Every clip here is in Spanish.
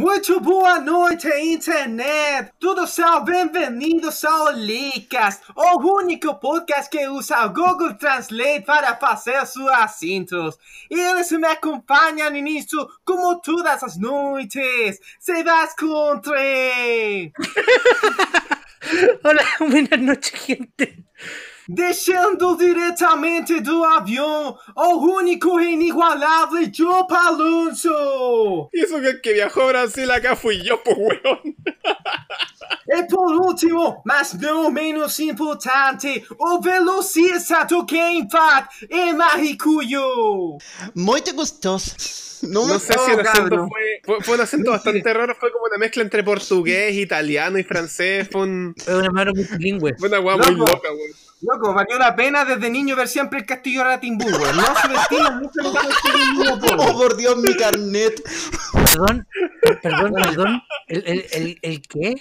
Muito boa noite, internet! Todos são bem-vindos ao Leakcast, o único podcast que usa o Google Translate para fazer seus assuntos. E eles me acompanham nisso como todas as noites. Se vas contre! Hola, buenas noches, gente. Descendo diretamente do avião, o único e inigualável Joe Palunzo! Y eso que que viajó a Brasil acá fui yo, pues weón. E por último, mas não menos importante, o velocista do Game Fat e Maricuyo! Muito gostoso. No, No sé si el acento fue, fue, fue un acento bastante raro, fue como una mezcla entre portugués, italiano y francés. Fue, un, Es una mano multilingüe. fue una weá muy loca, weón. Loco, valió la pena desde niño ver siempre el castillo Ratimbú, weón. No subestimen mucho lo que es un niño Oh, por Dios, mi carnet. Perdón, perdón, perdón. ¿El, el, el, el qué?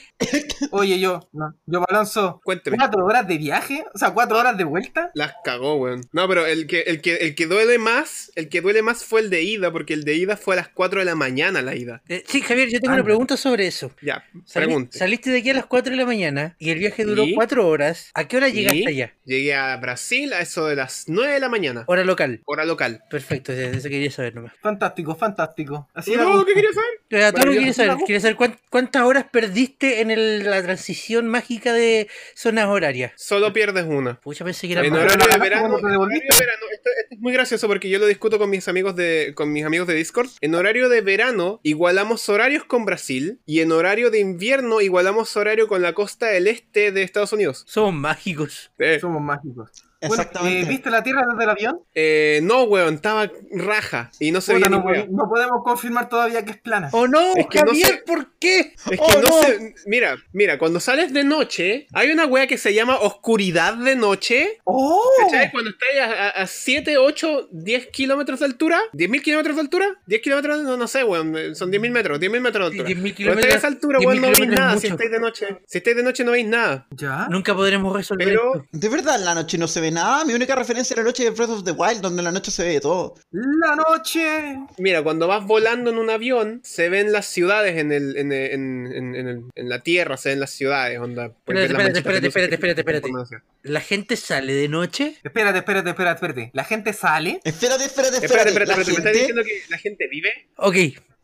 Oye, yo, no, yo balanzo Cuénteme. cuatro horas de viaje, o sea, cuatro horas de vuelta. Las cagó, weón. No, pero el que, el que, el que duele más, el que duele más fue el de ida, porque el de ida fue a las 4 de la mañana la ida. Eh, sí, Javier, yo tengo Ah, una no. pregunta sobre eso. Ya, Sali- pregunte. saliste de aquí a las 4 de la mañana y el viaje duró ¿Y? 4 horas. ¿A qué hora llegaste Y allá? Llegué a Brasil a eso de las 9 de la mañana. Hora local. Hora local. Perfecto, eso quería saber nomás. Fantástico, fantástico. Así ¿Y me todo lo gusta. que quería saber? Eh, ¿Tú lo Maravilloso. quieres saber? ¿Quieres saber cuán- cuántas horas perdiste en el- la transición mágica de zonas horarias? Solo pierdes una. Pucha, pensé que era En horario de verano, en devolviste. horario de verano, esto, esto es muy gracioso porque yo lo discuto con mis amigos de con mis amigos de Discord. En horario de verano igualamos horarios con Brasil y en horario de invierno igualamos horario con la costa del este de Estados Unidos. Somos mágicos. Eh, Somos mágicos. Bueno, Exactamente. eh, ¿Viste la Tierra desde el avión? eh, no, weón, estaba raja y no se veía no, ni no podemos confirmar todavía que es plana. ¡Oh no! Es que no Javier, sé- ¿por qué? Es que ¡Oh, no, se. Mira, mira, cuando sales de noche, hay una wea que se llama oscuridad de noche. ¡Oh! ¿Cachai? Cuando estás a, a, a 7, 8, 10 kilómetros de altura, 10.000 kilómetros de altura, 10 kilómetros, no, no sé, weón, son 10.000 metros, 10.000 metros de altura. 10.000 Cuando estáis a esa altura, 10.000 weón, no veis kilómetros nada si estáis de noche. Si estáis de noche, no veis nada. ¿Ya? Nunca podremos resolver Pero- esto. De verdad, en la noche no se ve nada. Mi única referencia a la noche es Breath of the Wild, donde en la noche se ve todo. La noche. Mira, cuando vas volando en un avión, se ven las ciudades en el, en, en, en- en el- en la tierra, se ven las ciudades, onda. Espérate, espérate, de espérate, que- espérate, espérate. ¿La gente sale de noche? Espérate, espérate, espérate, espérate. La gente sale. Espérate, espérate, espérate. Espérate, espérate, La espérate, ¿me estás gente- diciendo que la gente vive? Ok,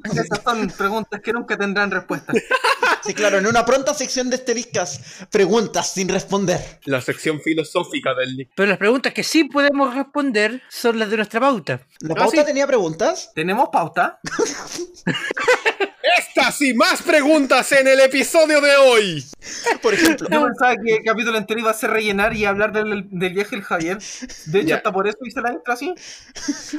Esas son preguntas que nunca tendrán respuesta. Sí, claro, en una pronta sección de este Esteliscas, preguntas sin responder. La sección filosófica del pero las preguntas que sí podemos responder son las de nuestra pauta. ¿La Ah, pauta sí. tenía preguntas? ¿Tenemos pauta? Estas y más preguntas en el episodio de hoy. Por ejemplo, Yo pensaba que el capítulo entero iba a ser rellenar y hablar del, del viaje del Javier. De hecho, Ya. hasta por eso hice la intro así.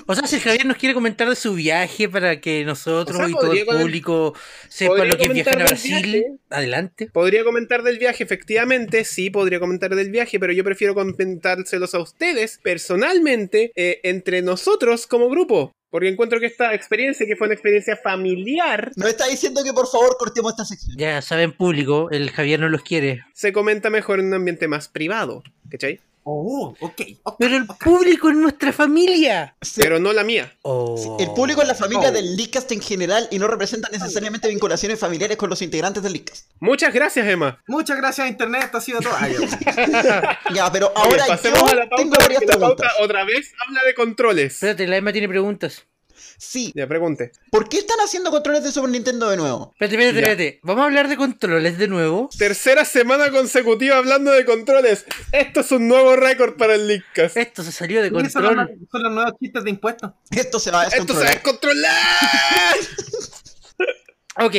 O sea, si Javier nos quiere comentar de su viaje para que nosotros O sea, y todo el público sepa podría lo que es comentar viajar a del Brasil, viaje. adelante. Podría comentar del viaje, efectivamente, sí, podría comentar del viaje, pero yo prefiero comentárselos a ustedes personalmente, eh, entre nosotros como grupo. Porque encuentro que esta experiencia, que fue una experiencia familiar, nos está diciendo que por favor cortemos esta sección. Ya saben, público, el Javier no los quiere. se comenta mejor en un ambiente más privado. ¿Cachai? Oh, ok. ok, Pero el público es nuestra familia. Sí. Pero no la mía. Oh. El público es la familia Oh. del Leadcast en general y no representa necesariamente vinculaciones familiares con los integrantes del Leadcast. Muchas gracias, Emma. Muchas gracias, Internet. Esto ha sido todo. Ay, ya. Pero Oye, ahora pasemos yo a la pauta, tengo varias la pauta preguntas. otra vez habla de controles. Espérate, la Emma tiene preguntas. Sí, Ya, pregunte. ¿por qué están haciendo controles de Super Nintendo de nuevo? Espérate, espérate, espérate. Vamos a hablar de controles de nuevo. Tercera semana consecutiva hablando de controles. Esto es un nuevo récord para el Leadcast. Esto se salió de Sí, son, los, control. son los nuevos chistes de impuestos. Esto se va a Esto se va a descontrolar. descontrolar. Ok,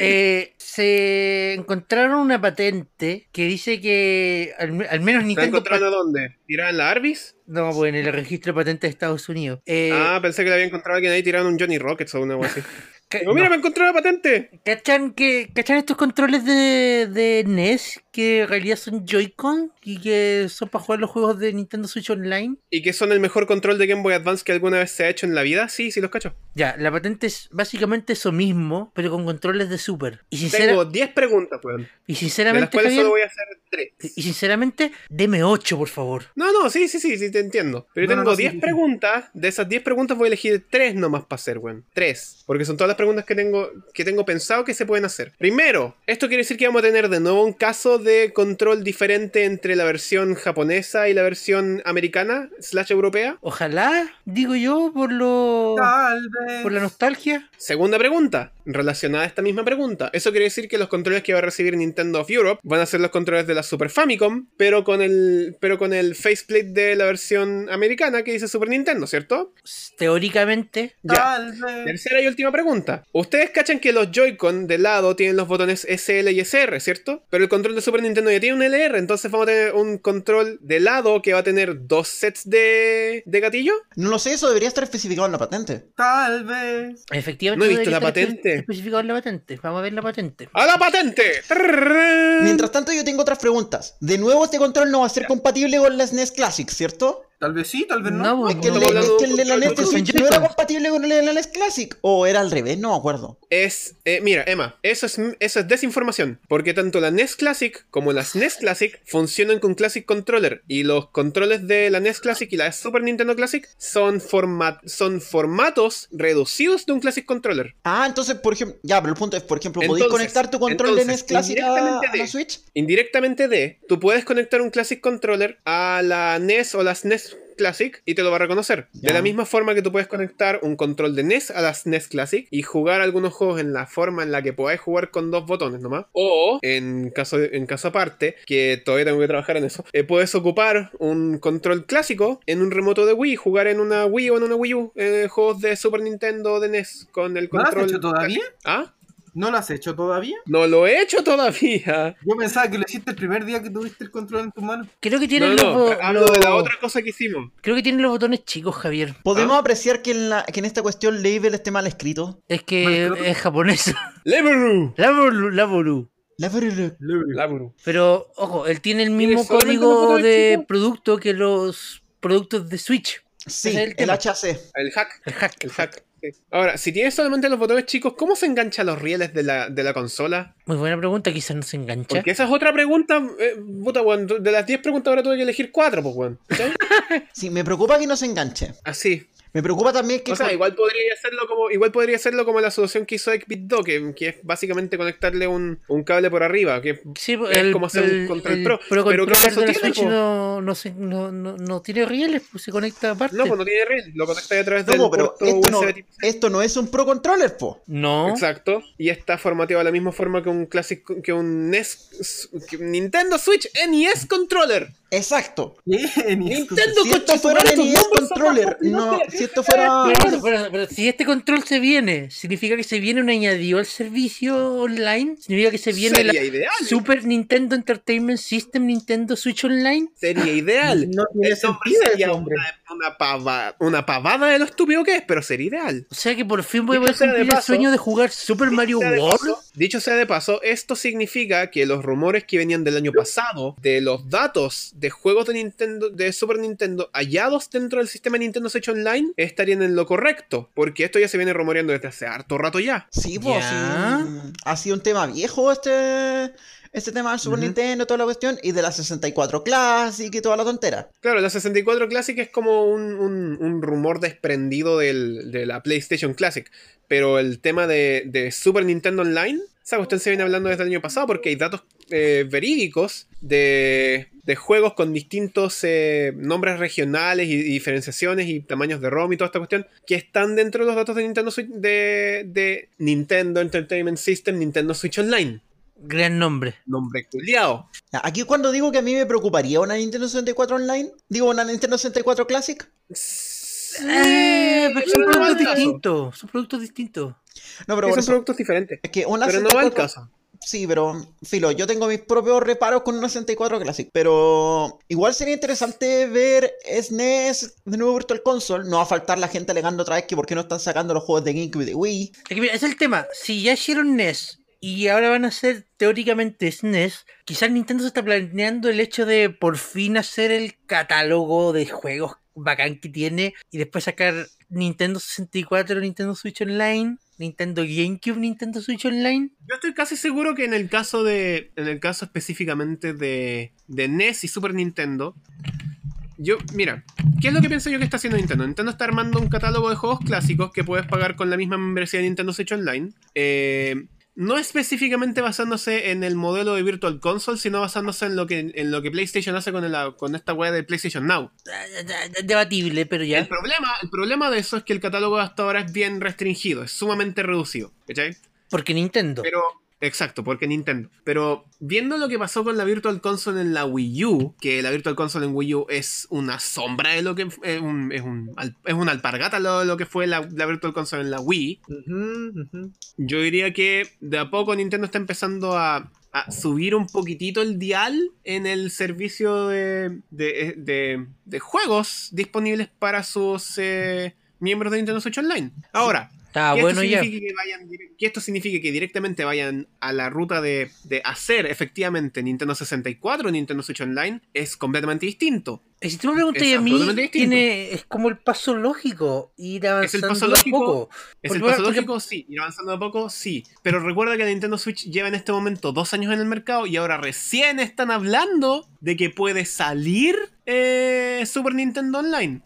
eh, se encontraron una patente que dice que al, al menos ¿Se Nintendo... encontraron dónde? ¿Tirada en la Arbis? No, pues en el registro de patentes de Estados Unidos. Eh, ah, pensé que le había encontrado a alguien ahí tirando un Johnny Rockets o una cosa así. Digo, mira, no. me encontré una patente. ¿Cachan, que, ¿Cachan estos controles de, de NES que en realidad son Joy-Con y que son para jugar los juegos de Nintendo Switch Online. Y que son el mejor control de Game Boy Advance que alguna vez se ha hecho en la vida. Sí, sí, los cacho. Ya, la patente es básicamente eso mismo, pero con controles de Super. Y sincera... Tengo 10 preguntas, weón. Y sinceramente. De las solo voy a hacer 3. Y sinceramente, deme 8, por favor. No, no, sí, sí, sí, sí, te entiendo. Pero no, tengo no, 10 preguntas. De esas 10 preguntas voy a elegir 3 nomás para hacer, weón. 3. Porque son todas las preguntas que tengo, que tengo pensado que se pueden hacer. Primero, esto quiere decir que vamos a tener de nuevo un caso de de control diferente entre la versión japonesa y la versión americana, slash europea? Ojalá, digo yo, por lo. Tal vez. Por la nostalgia. Segunda pregunta, relacionada a esta misma pregunta. Eso quiere decir que los controles que va a recibir Nintendo of Europe van a ser los controles de la Super Famicom, pero con el, pero con el faceplate de la versión americana que dice Super Nintendo, ¿cierto? Teóricamente. Ya. Tal. Tercera y última pregunta. Ustedes cachan que los Joy-Con de lado tienen los botones SL y SR, ¿cierto? Pero el control de Super Nintendo ya tiene un LR, entonces vamos a tener un control de lado que va a tener dos sets de, de gatillo. No lo sé, eso debería estar especificado en la patente. Tal vez. Efectivamente no he visto la patente. Especificado la patente. Vamos a ver la patente. ¡A la patente! Mientras tanto, yo tengo otras preguntas. De nuevo, este control no va a ser compatible con las NES Classic, ¿cierto? Tal vez sí, tal vez no. no es, que el, de la NES Switch no era compatible con el de la NES Classic. O era al revés, no me acuerdo. Es, eh, mira, Emma, eso es, eso es desinformación. Porque tanto la NES Classic como las NES Classic funcionan con Classic Controller. Y los controles de la NES Classic y la Super Nintendo Classic son, forma son formatos reducidos de un Classic Controller. Ah, entonces, por ejemplo, ya, pero el punto es, por ejemplo, ¿podéis conectar tu control de NES Classic a, de, a la Switch? Indirectamente de, tú puedes conectar un Classic Controller a la NES o las NES Classic y te lo va a reconocer. De la misma forma que tú puedes conectar un control de NES a la SNES Classic y jugar algunos juegos en la forma en la que podáis jugar con dos botones nomás. O, en caso, en caso aparte, que todavía tengo que trabajar en eso, eh, puedes ocupar un control clásico en un remoto de Wii, jugar en una Wii o en una Wii U, eh, juegos de Super Nintendo o de NES con el ¿No lo has control. hecho todavía? ¿Ah? ¿No lo has hecho todavía? No lo he hecho todavía. Yo pensaba que lo hiciste el primer día que tuviste el control en tu mano. Creo que No, tienen no, los, hablo de la otra cosa que hicimos. Creo que tienen los botones chicos, Javier. ¿Podemos ¿Ah? apreciar que en, la, que en esta cuestión Label esté mal escrito? Es que es japonés. Leveru. Laboru, Laboru. Label- Laburu. Pero, ojo, él tiene el mismo código de producto que los productos de Switch. Sí, es el el. HC. El hack. El hack. El hack. Sí. Ahora, si tienes solamente los botones chicos, ¿cómo se enganchan los rieles de la, de la consola? Muy buena pregunta, quizás no se engancha. Porque esa es otra pregunta. eh, puta, weón. De las 10 preguntas ahora tuve que elegir 4, pues, weón. ¿Cachai? Sí, me preocupa que no se enganche. Así. Me preocupa también que... O sea, igual podría hacerlo como, igual podría hacerlo como la solución que hizo Xbit2, que, que es básicamente conectarle un, un cable por arriba, que Sí, es como hacer un Control Pro. Pero Pero controller ¿qué pasó de la tiene, Switch no, no, se- no, no, no tiene rieles, pues se conecta aparte. no, pues no tiene riel, lo conecta a través No, del pero esto no, USB esto no es un Pro Controller, po. No. Exacto. Y está formateado de la misma forma que un Classic, que un NES, que un Nintendo Switch NES Controller. Exacto. Nintendo Si esto fuera el NES Controller, no, si esto fuera... Pero, pero- pero si este control se viene, significa que se viene un añadido al servicio online, significa que se viene Sería la ideal. Super Nintendo Entertainment System Nintendo Switch Online. Sería ideal. No tiene El nombre sentido sería hombre. una, una, pava- una pavada de lo estúpido que es, pero sería ideal. O sea que por fin voy a poder cumplir el sueño de jugar Super Mario World. paso- dicho sea de paso, esto significa que los rumores que venían del año pasado de los datos de juegos de Nintendo, de Super Nintendo hallados dentro del sistema Nintendo Switch Online estarían en lo correcto, porque esto ya se viene rumoreando desde hace harto rato ya. Sí, pues sí. Ha sido un tema viejo este, este tema del Super. Nintendo, toda la cuestión, y de la 64 Classic y toda la tontera. Claro, la 64 Classic es como un, un- un rumor desprendido del- de la PlayStation Classic, pero el tema de, de Super Nintendo Online, esa cuestión se viene hablando desde el año pasado porque hay datos eh, verídicos de, de juegos con distintos eh, nombres regionales y, y diferenciaciones y tamaños de ROM y toda esta cuestión que están dentro de los datos de Nintendo Switch, de, de Nintendo Entertainment System, Nintendo Switch Online. Gran nombre. Nombre culiao. Ya, Aquí cuando digo que a mí me preocuparía una Nintendo 64 Online, digo una Nintendo 64 Classic. Eh, pero son productos distintos. Son productos distintos. No, pero son productos diferentes. es que una Pero no va al 64 caso. Sí, pero filo, yo tengo mis propios reparos con una 64 Classic, pero igual sería interesante ver SNES de nuevo Virtual Console, no va a faltar la gente alegando otra vez que por qué no están sacando los juegos de GameCube y de Wii. Es que mira, ese es el tema. Si ya hicieron NES y ahora van a ser teóricamente SNES. Quizás Nintendo se está planeando el hecho de por fin hacer el catálogo de juegos bacán que tiene y después sacar Nintendo 64, Nintendo Switch Online, Nintendo GameCube, Nintendo Switch Online. Yo estoy casi seguro que en el caso de. En el caso específicamente de. de NES y Super Nintendo. Yo, mira, ¿qué es lo que pienso yo que está haciendo Nintendo? Nintendo está armando un catálogo de juegos clásicos que puedes pagar con la misma membresía de Nintendo Switch Online. Eh, no específicamente basándose en el modelo de Virtual Console, sino basándose en lo que, en lo que PlayStation hace con, el- con esta web de PlayStation Now. Debatible, pero ya. El problema, el problema de eso es que el catálogo hasta ahora es bien restringido, es sumamente reducido. ¿Cachai? Porque Nintendo. Pero, exacto, porque Nintendo. Pero viendo lo que pasó con la Virtual Console en la Wii U, que la Virtual Console en Wii U es una sombra de lo que es un, es un, es una alpargata lo, lo que fue la, la Virtual Console en la Wii, yo diría que de a poco Nintendo está empezando a, a subir un poquitito el dial en el servicio de, de, de- de juegos disponibles para sus eh, miembros de Nintendo Switch Online. Ahora, Está que, bueno esto ya. signifique que, vayan dire- que esto signifique que directamente vayan a la ruta de, de hacer efectivamente Nintendo 64 o Nintendo Switch Online es completamente distinto. Y si tú me preguntas a mí, tiene, es como el paso lógico, ir Es el avanzando paso de a lógico. poco. ¿Es Porque- el paso porque- lógico? Sí. Ir avanzando a poco, sí. Pero recuerda que Nintendo Switch lleva en este momento dos años en el mercado y ahora recién están hablando de que puede salir eh, Super Nintendo Online.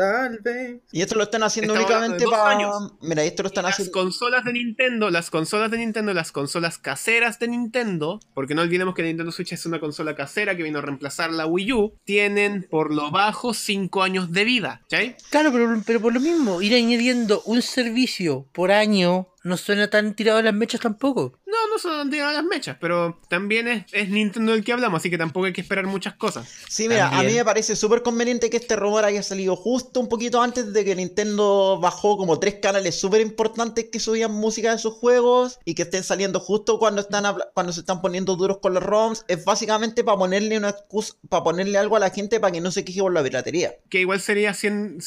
Tal vez. Y esto lo están haciendo Estamos únicamente de para. años. Mira, esto lo están Las haciendo. consolas de Nintendo, las consolas de Nintendo, las consolas caseras de Nintendo, porque no olvidemos que la Nintendo Switch es una consola casera que vino a reemplazar la Wii U, tienen por lo bajo 5 años de vida. ¿sí? Claro, pero, pero por lo mismo, ir añadiendo un servicio por año no suena tan tirado a las mechas tampoco. No, no son tiradas las mechas, pero también es, es Nintendo del que hablamos, así que tampoco hay que esperar muchas cosas. Sí, mira, a mí me parece súper conveniente que este rumor haya salido justo un poquito antes de que Nintendo bajó como tres canales súper importantes que subían música de sus juegos y que estén saliendo justo cuando están cuando se están poniendo duros con los ROMs. Es básicamente para ponerle una excusa, para ponerle algo a la gente para que no se queje por la piratería. Que igual sería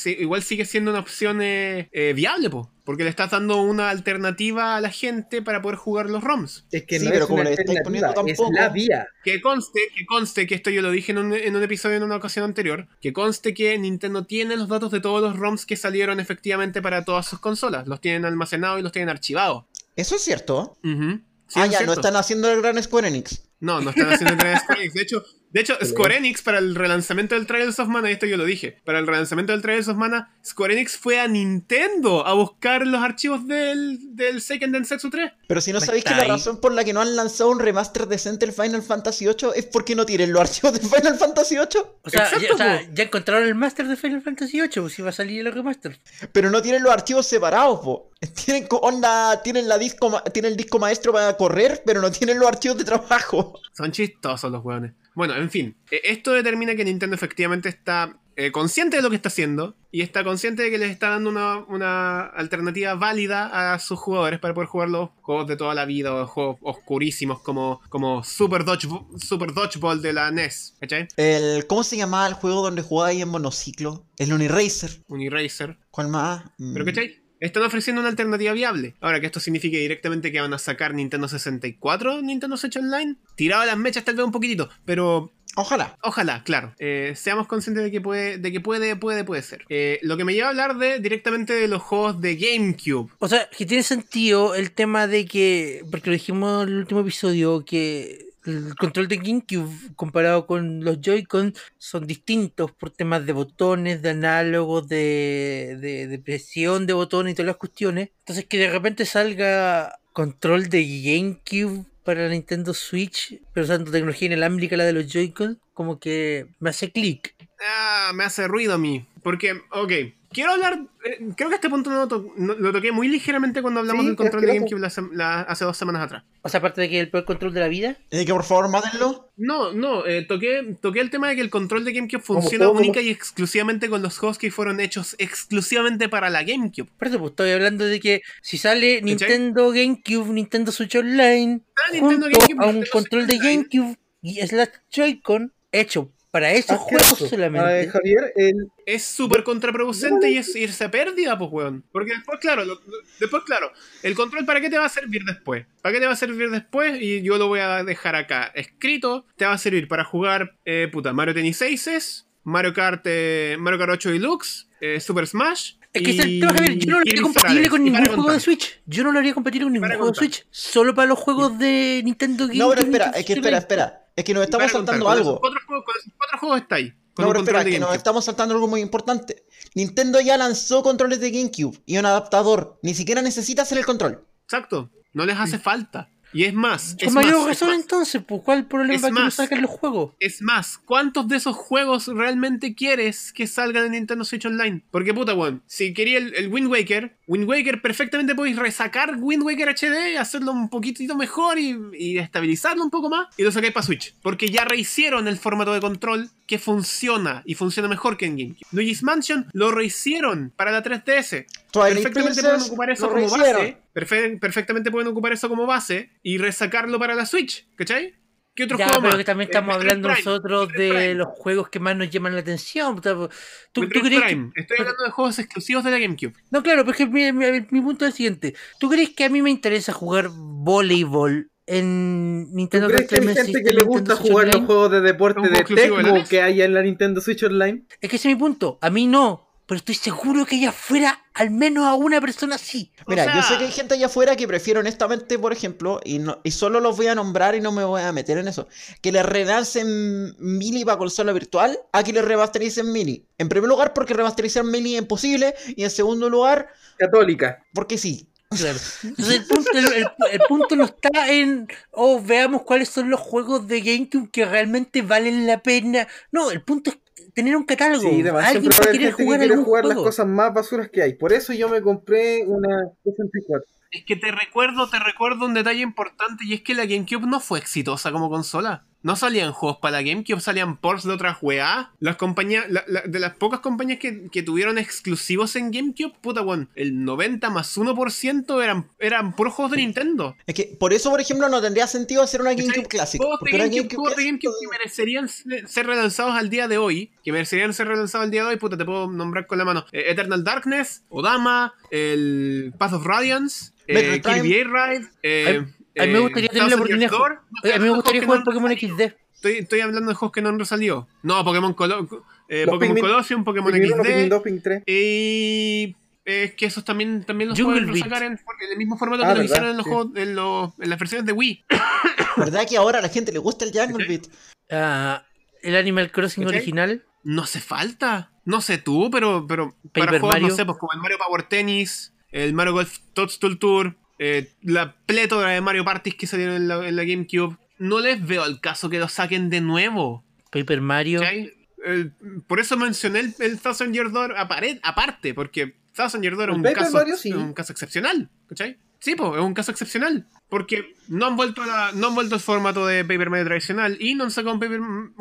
igual sigue siendo una opción eh, eh, viable, po, porque le estás dando una alternativa a la gente para poder jugar los ROMs. Es que Sí, no pero es como le estáis poniendo es la vía. Que conste, que conste, que esto yo lo dije en un, en un episodio en una ocasión anterior, que conste que Nintendo tiene los datos de todos los ROMs que salieron efectivamente para todas sus consolas. Los tienen almacenados y los tienen archivados. Eso es cierto. Sí, ah, es ya, no cierto. están haciendo el gran Square Enix. No, no están haciendo el Square Enix. De hecho, de hecho, Square Enix para el relanzamiento del Trials of Mana, y esto yo lo dije, para el relanzamiento del Trials of Mana, Square Enix fue a Nintendo a buscar los archivos del, del Seiken Densetsu 3. Pero si no Pues sabéis que la razón por la que no han lanzado un remaster decente del Final Fantasy VIII es porque no tienen los archivos del Final Fantasy VIII, O sea, Exacto, ya, o sea, po. ya encontraron el Master de Final Fantasy VIII, pues si va a salir el remaster. pero no tienen los archivos separados, po. Tienen onda, tienen la disco, ma- tienen el disco maestro para correr, pero no tienen los archivos de trabajo. Son chistosos los hueones. Bueno, en fin, eh, esto determina que Nintendo efectivamente está eh, consciente de lo que está haciendo y está consciente de que les está dando una, una alternativa válida a sus jugadores para poder jugar los juegos de toda la vida o juegos oscurísimos como, como Super, Dodge, Super Dodgeball de la NES, ¿cachai? El, ¿Cómo se llamaba el juego donde jugabais en monociclo? El Uniracer. Uniracer. ¿Cuál más? Mm. Pero ¿cachai? Están ofreciendo una alternativa viable. Ahora que esto signifique directamente que van a sacar Nintendo 64, Nintendo Switch Online, tirado a las mechas tal vez un poquitito, pero Ojalá. Ojalá, claro. Eh, seamos conscientes de que puede, de que puede, puede, puede ser. Eh, lo que me lleva a hablar de directamente de los juegos de GameCube. O sea, que tiene sentido el tema de que, porque lo dijimos en el último episodio, que el control de GameCube comparado con los Joy-Con son distintos por temas de botones, de análogos, de, de, presión de botones y todas las cuestiones. Entonces que de repente salga control de GameCube para Nintendo Switch, pero usando tecnología inalámbrica la de los Joy-Con, como que me hace clic. Ah, me hace ruido a mí. Porque, ok, quiero hablar. eh, creo que este punto no lo, to- no- lo toqué muy ligeramente cuando hablamos Sí, del control de GameCube la sem- la- hace dos semanas atrás. O sea, aparte de que el peor control de la vida, Eh, que por favor mátenlo. No, no, eh, toqué, toqué el tema de que el control de GameCube funciona todo, única y exclusivamente con los juegos que fueron hechos exclusivamente para la GameCube. Por eso, pues estoy hablando de que si sale Nintendo GameCube, Nintendo Switch Online, Ah, Nintendo junto GameCube, a un Nintendo control de Switch. GameCube y slash Joy-Con hecho para esos juegos solamente. A ver, Javier, el, Es súper contraproducente y es irse a pérdida, pues, weón. Porque después, claro, lo- después, claro, el control para qué te va a servir después. ¿Para qué te va a servir después? Y yo lo voy a dejar acá escrito. Te va a servir para jugar, eh, puta, Mario Tennis Aces, Mario Kart, eh, Mario Kart 8 Deluxe, eh, Super Smash. Es que es el tema, Javier, yo no lo haría compatible con ningún juego de. Switch. Yo no lo haría compatible con ningún juego de. Switch. Solo para los juegos de Nintendo No, pero espera, es que espera, espera. Es que nos estamos contar, saltando algo. Cuatro, juegos, con esos cuatro juegos está ahí. Con No, pero espera, de que nos estamos saltando algo muy importante. Nintendo ya lanzó controles de GameCube y un adaptador. Ni siquiera necesita hacer el control. Exacto. No les hace falta. Y es más. Con es mayor más, es razón más. entonces, pues ¿cuál el problema Es para que no más. saquen los juegos? Es más, ¿cuántos de esos juegos realmente quieres que salgan en Nintendo Switch Online? Porque puta, weón, si quería el, el Wind Waker, Wind Waker perfectamente podéis resacar Wind Waker HD, hacerlo un poquitito mejor y, y estabilizarlo un poco más y lo sacáis para Switch. Porque ya rehicieron el formato de control que funciona y funciona mejor que en GameCube. Luigi's Mansion lo rehicieron para la 3DS. Twilight Perfectamente pueden ocupar eso como base. Perfe- perfectamente pueden ocupar eso como base y resacarlo para la Switch, ¿cachai? ¿Qué otro Ya, juego pero más? que también Eh, estamos Metroid hablando Prime, nosotros Metroid de Prime. los juegos que más nos llaman la atención. ¿Tú, tú crees que-. Estoy hablando de juegos exclusivos de la GameCube. No, claro, porque mi, mi- mi punto es el siguiente. ¿Tú crees que a mí me interesa jugar voleibol en ¿tú Nintendo crees que hay gente System, que le gusta Switch jugar los juegos de deporte ¿Un de de Tecmo NES? que hay en la Nintendo Switch Online? Es que ese es mi punto. A mí no. Pero estoy seguro que allá afuera, al menos a una persona sí. Mira, O sea- yo sé que hay gente allá afuera que prefiere honestamente, por ejemplo, y, no, y solo los voy a nombrar y no me voy a meter en eso, que le relancen Mini para consola virtual a que le remastericen Mini. En primer lugar, porque remasterizar Mini es imposible, y en segundo lugar, Católica. porque sí. Claro. Entonces el punto, el- el- el punto no está en, oh, veamos cuáles son los juegos de GameCube que realmente valen la pena. No, el punto es tener un catálogo. Sí, demasiado Alguien va a hay querer que jugar quiere algún jugar las juego. cosas más basuras que hay. Por eso yo me compré una 64. Es que te recuerdo, te recuerdo un detalle importante y es que la GameCube no fue exitosa como consola. No salían juegos para GameCube, salían ports de otras weá. Las compañías, la- la- de las pocas compañías que, que tuvieron exclusivos en GameCube, puta weón, el 90 más 1% eran, eran puros juegos de Nintendo. Es que por eso, por ejemplo, no tendría sentido hacer una. GameCube Classic. Juegos de GameCube, GameCube juegos de GameCube que merecerían ser ser relanzados al día de hoy. Que merecerían ser relanzados al día de hoy. Puta, te puedo nombrar con la mano. Eh, Eternal Darkness, Odama, el Path of Radiance, eh. Kirby Ride. eh, A mí me eh, gustaría tener la oportunidad. A mí me gustaría jugar Pokémon XD. Estoy, estoy hablando de juegos que no han salido. No, Pokémon, Colo eh, Pokémon Colosseum, Pokémon Pikmin 1, Pikmin XD. 2, Pikmin 3. Y es que esos también, también los Jungle pueden sacar en, en el mismo formato Ah, que lo hicieron en, los sí. juegos, en, los- en las versiones de Wii. ¿Verdad que ahora a la gente le gusta el Jungle Beat? Ah, el Animal Crossing ¿Cachai? original. No hace falta. No sé tú, pero, pero Paper para juegos, Mario. no sé, pues como el Mario Power Tennis, el Mario Golf Toadstool Tour, eh, la plétora de Mario Parties que salieron en la, en la GameCube, no les veo el caso que lo saquen de nuevo. Paper Mario. ¿cachai? El- por eso mencioné el, el Thousand Year Door apare- aparte, porque Thousand Year Door es un Paper caso, Mario sí. es un caso excepcional, ¿cachai? Sí, pues, es un caso excepcional. Porque no han vuelto a la- no han vuelto al formato de Paper Mario tradicional y no han sacado un Paper, un,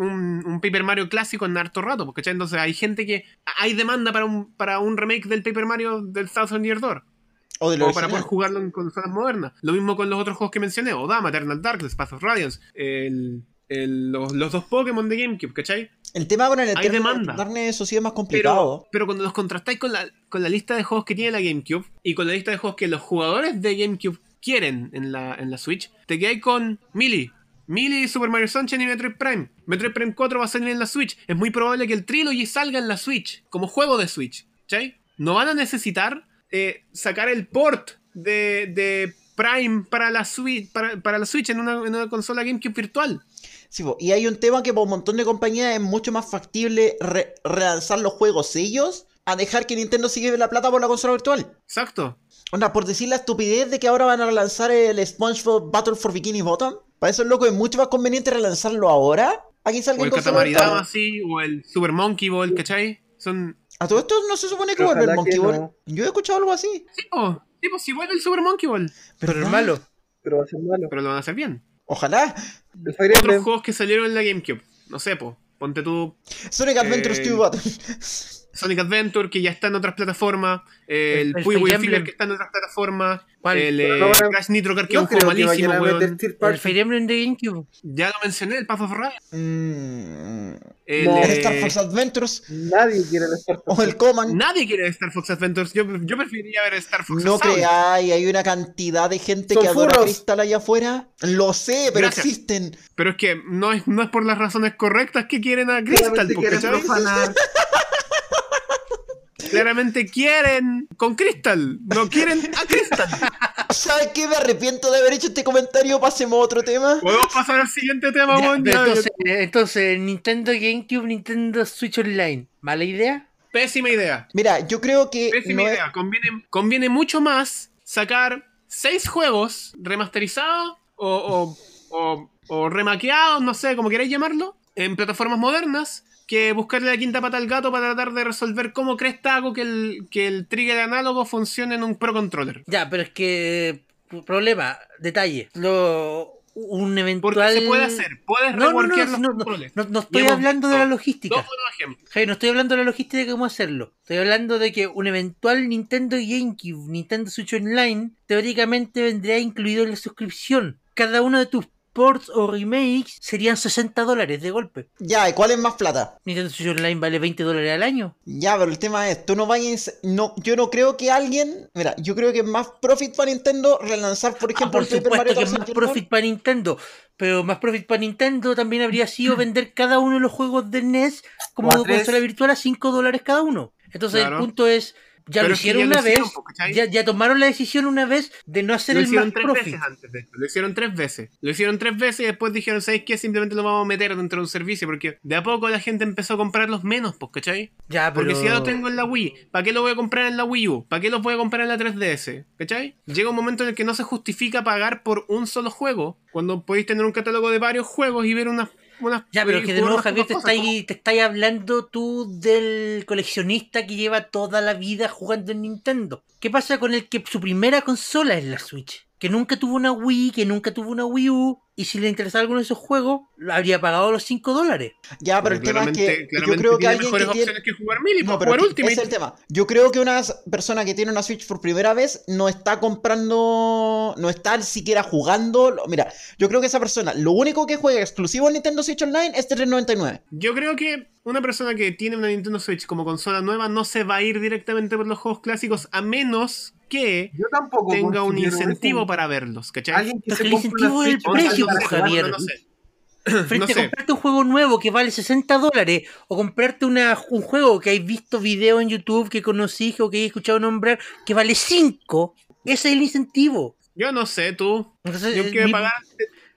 un Paper Mario clásico en harto rato, ¿cachai? Entonces hay gente que. Hay demanda para un, para un remake del Paper Mario del Thousand Year Door. O de lo O para poder jugarlo en consolas modernas. Lo mismo con los otros juegos que mencioné: Odama, Eternal Darkness, Path of Radiance, el- el- los, los dos Pokémon de GameCube, ¿cachai? El tema con el Eternal. Darkness, eso sí es más complicado. pero cuando los contrastáis con la, con la lista de juegos que tiene la GameCube y con la lista de juegos que los jugadores de GameCube quieren en la, en la Switch, te quedáis con Melee. Melee, Super Mario Sunshine y Metroid Prime. Metroid Prime 4 va a salir en la Switch. Es muy probable que el Trilogy salga en la Switch, como juego de Switch. ¿Cachai? No van a necesitar eh, sacar el port de, de Prime para la Switch, para, para la Switch en una, en una consola GameCube virtual. Sí, y hay un tema que para un montón de compañías es mucho más factible re- relanzar los juegos ellos a dejar que Nintendo lleve la plata por la consola virtual. Exacto. Onda, por decir la estupidez de que ahora van a relanzar el SpongeBob Battle for Bikini Bottom. Para eso, loco, es mucho más conveniente relanzarlo ahora. Aquí salga O el virtual. Damacy, o el Super Monkey Ball, ¿cachai? Son, A todo esto no se supone que vuelve el Monkey Ball. no. Yo he escuchado algo así. Sí, po, sí, po, si vuelve el Super Monkey Ball. Pero el ¿Verdad? malo. Pero va a ser malo. Pero lo van a hacer bien. Ojalá. Otros juegos que salieron en la GameCube. No sé, po. Ponte tú. Sonic Adventures Eh, 2 Battle. Sonic Adventure, que ya está en otras plataformas. El, El Puyo que está en otras plataformas. ¿Cuál? El eh, No, no, Crash Nitro Kart, que es un juego malísimo, weón. El. Fire Emblem de GameCube. Ya lo mencioné, el Path of Ryan. Mm, El, No, eh, Star Fox Adventures Nadie quiere el Star Fox. o el Command. Nadie quiere Star Fox Adventures. Yo, yo preferiría ver Star Fox No creáis, hay una cantidad de gente Son que adora furros. Crystal allá afuera. Lo sé, pero Gracias. existen. Pero es que no es, no es por las razones correctas que quieren a Crystal. Porque, ¿sabes? Claramente quieren con Crystal. No quieren a Crystal. ¿Sabes qué? Me arrepiento de haber hecho este comentario. Pasemos a otro tema. Podemos pasar al siguiente tema, Ya, entonces, entonces, Nintendo GameCube, Nintendo Switch Online. ¿Mala idea? Pésima idea. Mira, yo creo que Pésima no es- idea. Conviene, conviene mucho más sacar seis juegos remasterizados o, o, o, o remaqueados, no sé, como queráis llamarlo, en plataformas modernas, que buscarle la quinta pata al gato para tratar de resolver cómo cresta hago que el, que el trigger análogo funcione en un Pro Controller. Ya, pero es que. Problema, detalle. Lo, un Porque eventual. se puede hacer, puedes No, no, no, no, controles. no, no estoy hablando de la logística. Javi, no estoy hablando de la logística de cómo hacerlo. Estoy hablando de que un eventual Nintendo GameCube, Nintendo Switch Online, teóricamente vendría incluido en la suscripción. Cada uno de tus ports o remakes serían 60 dólares de golpe. Ya, ¿y cuál es más plata? Nintendo Switch Online vale 20 dólares al año. Ya, pero el tema es, tú no vayas, no, yo no creo que alguien, mira, yo creo que es más profit para Nintendo relanzar, por Ah, ejemplo, por el Paper supuesto Mario que es más profit para Nintendo. Pero más profit para Nintendo también habría sido vender cada uno de los juegos de NES como consola virtual a 5 dólares cada uno. Entonces Claro. el punto es, ya Pero lo hicieron ya una vez, ya, ya tomaron la decisión una vez de no hacer Lo el hicieron más tres profit. veces antes de esto. Lo hicieron tres veces. Lo hicieron tres veces y después dijeron, ¿sabéis qué? Simplemente lo vamos a meter dentro de un servicio. Porque de a poco la gente empezó a comprar los menos, pues, ¿cachai? Ya, pero... Porque si ya lo tengo en la Wii, ¿para qué lo voy a comprar en la Wii U? ¿Para qué los voy a comprar en la 3DS? ¿Cachai? Llega un momento en el que no se justifica pagar por un solo juego. Cuando podéis tener un catálogo de varios juegos y ver unas. Unas Ya, pero que de nuevo, Javier, te estáis, te estáis hablando tú del coleccionista que lleva toda la vida jugando en Nintendo. ¿Qué pasa con el que su primera consola es la Switch? Que nunca tuvo una Wii, que nunca tuvo una Wii U, y si le interesaba alguno de esos juegos, lo habría pagado los 5 dólares. Ya, pero el tema es que yo creo que alguien mejores que tiene... opciones que jugar Mili, No, pues, jugar que- Ultimate. ese es el tema. Yo creo que una persona que tiene una Switch por primera vez no está comprando, no está siquiera jugando. lo- Mira, yo creo que esa persona, lo único que juega exclusivo en Nintendo Switch Online es 399. Yo creo que una persona que tiene una Nintendo Switch como consola nueva no se va a ir directamente por los juegos clásicos a menos que Yo tampoco. tenga un incentivo eso. para verlos, ¿cachai? Alguien que se el incentivo precio, pues, Javier. No, sé. Frente No a sé. comprarte un juego nuevo que vale 60 dólares o comprarte una, un juego que hay visto video en YouTube, que conocí o que he escuchado nombrar, que vale 5, ese es el incentivo. Yo no sé, tú. Entonces, me mi- pagaran,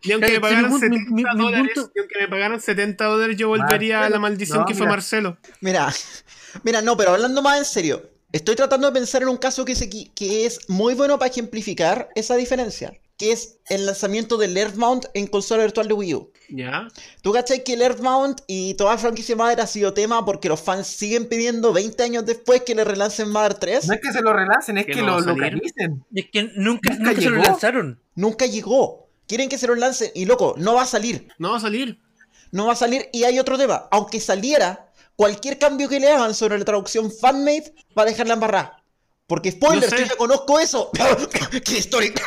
ni aunque Claro, me pagaran mi- mi- 70 mi- mi dólares, punto- ni aunque me pagaran 70 dólares, yo volvería a la maldición no, que fue mira. Marcelo. Mira, mira, no, pero hablando más en serio, estoy tratando de pensar en un caso que, se, qui- que es muy bueno para ejemplificar esa diferencia, que es el lanzamiento del Earthbound en consola virtual de Wii U. ¿Ya? ¿Tú cachai que el Earthbound y toda franquicia Mother ha sido tema porque los fans siguen pidiendo 20 años después que le relancen Mother 3? No es que se lo relancen, es Que que no lo localicen. Es que nunca, Nunca nunca se lo lanzaron. Nunca llegó. Quieren que se lo lancen y loco, no va a salir. No va a salir. No va a salir y hay otro tema. Aunque saliera, cualquier cambio que le hagan sobre la traducción fanmade va a dejarla embarrada. Porque spoiler, sé. yo ya conozco eso. ¡Qué historia!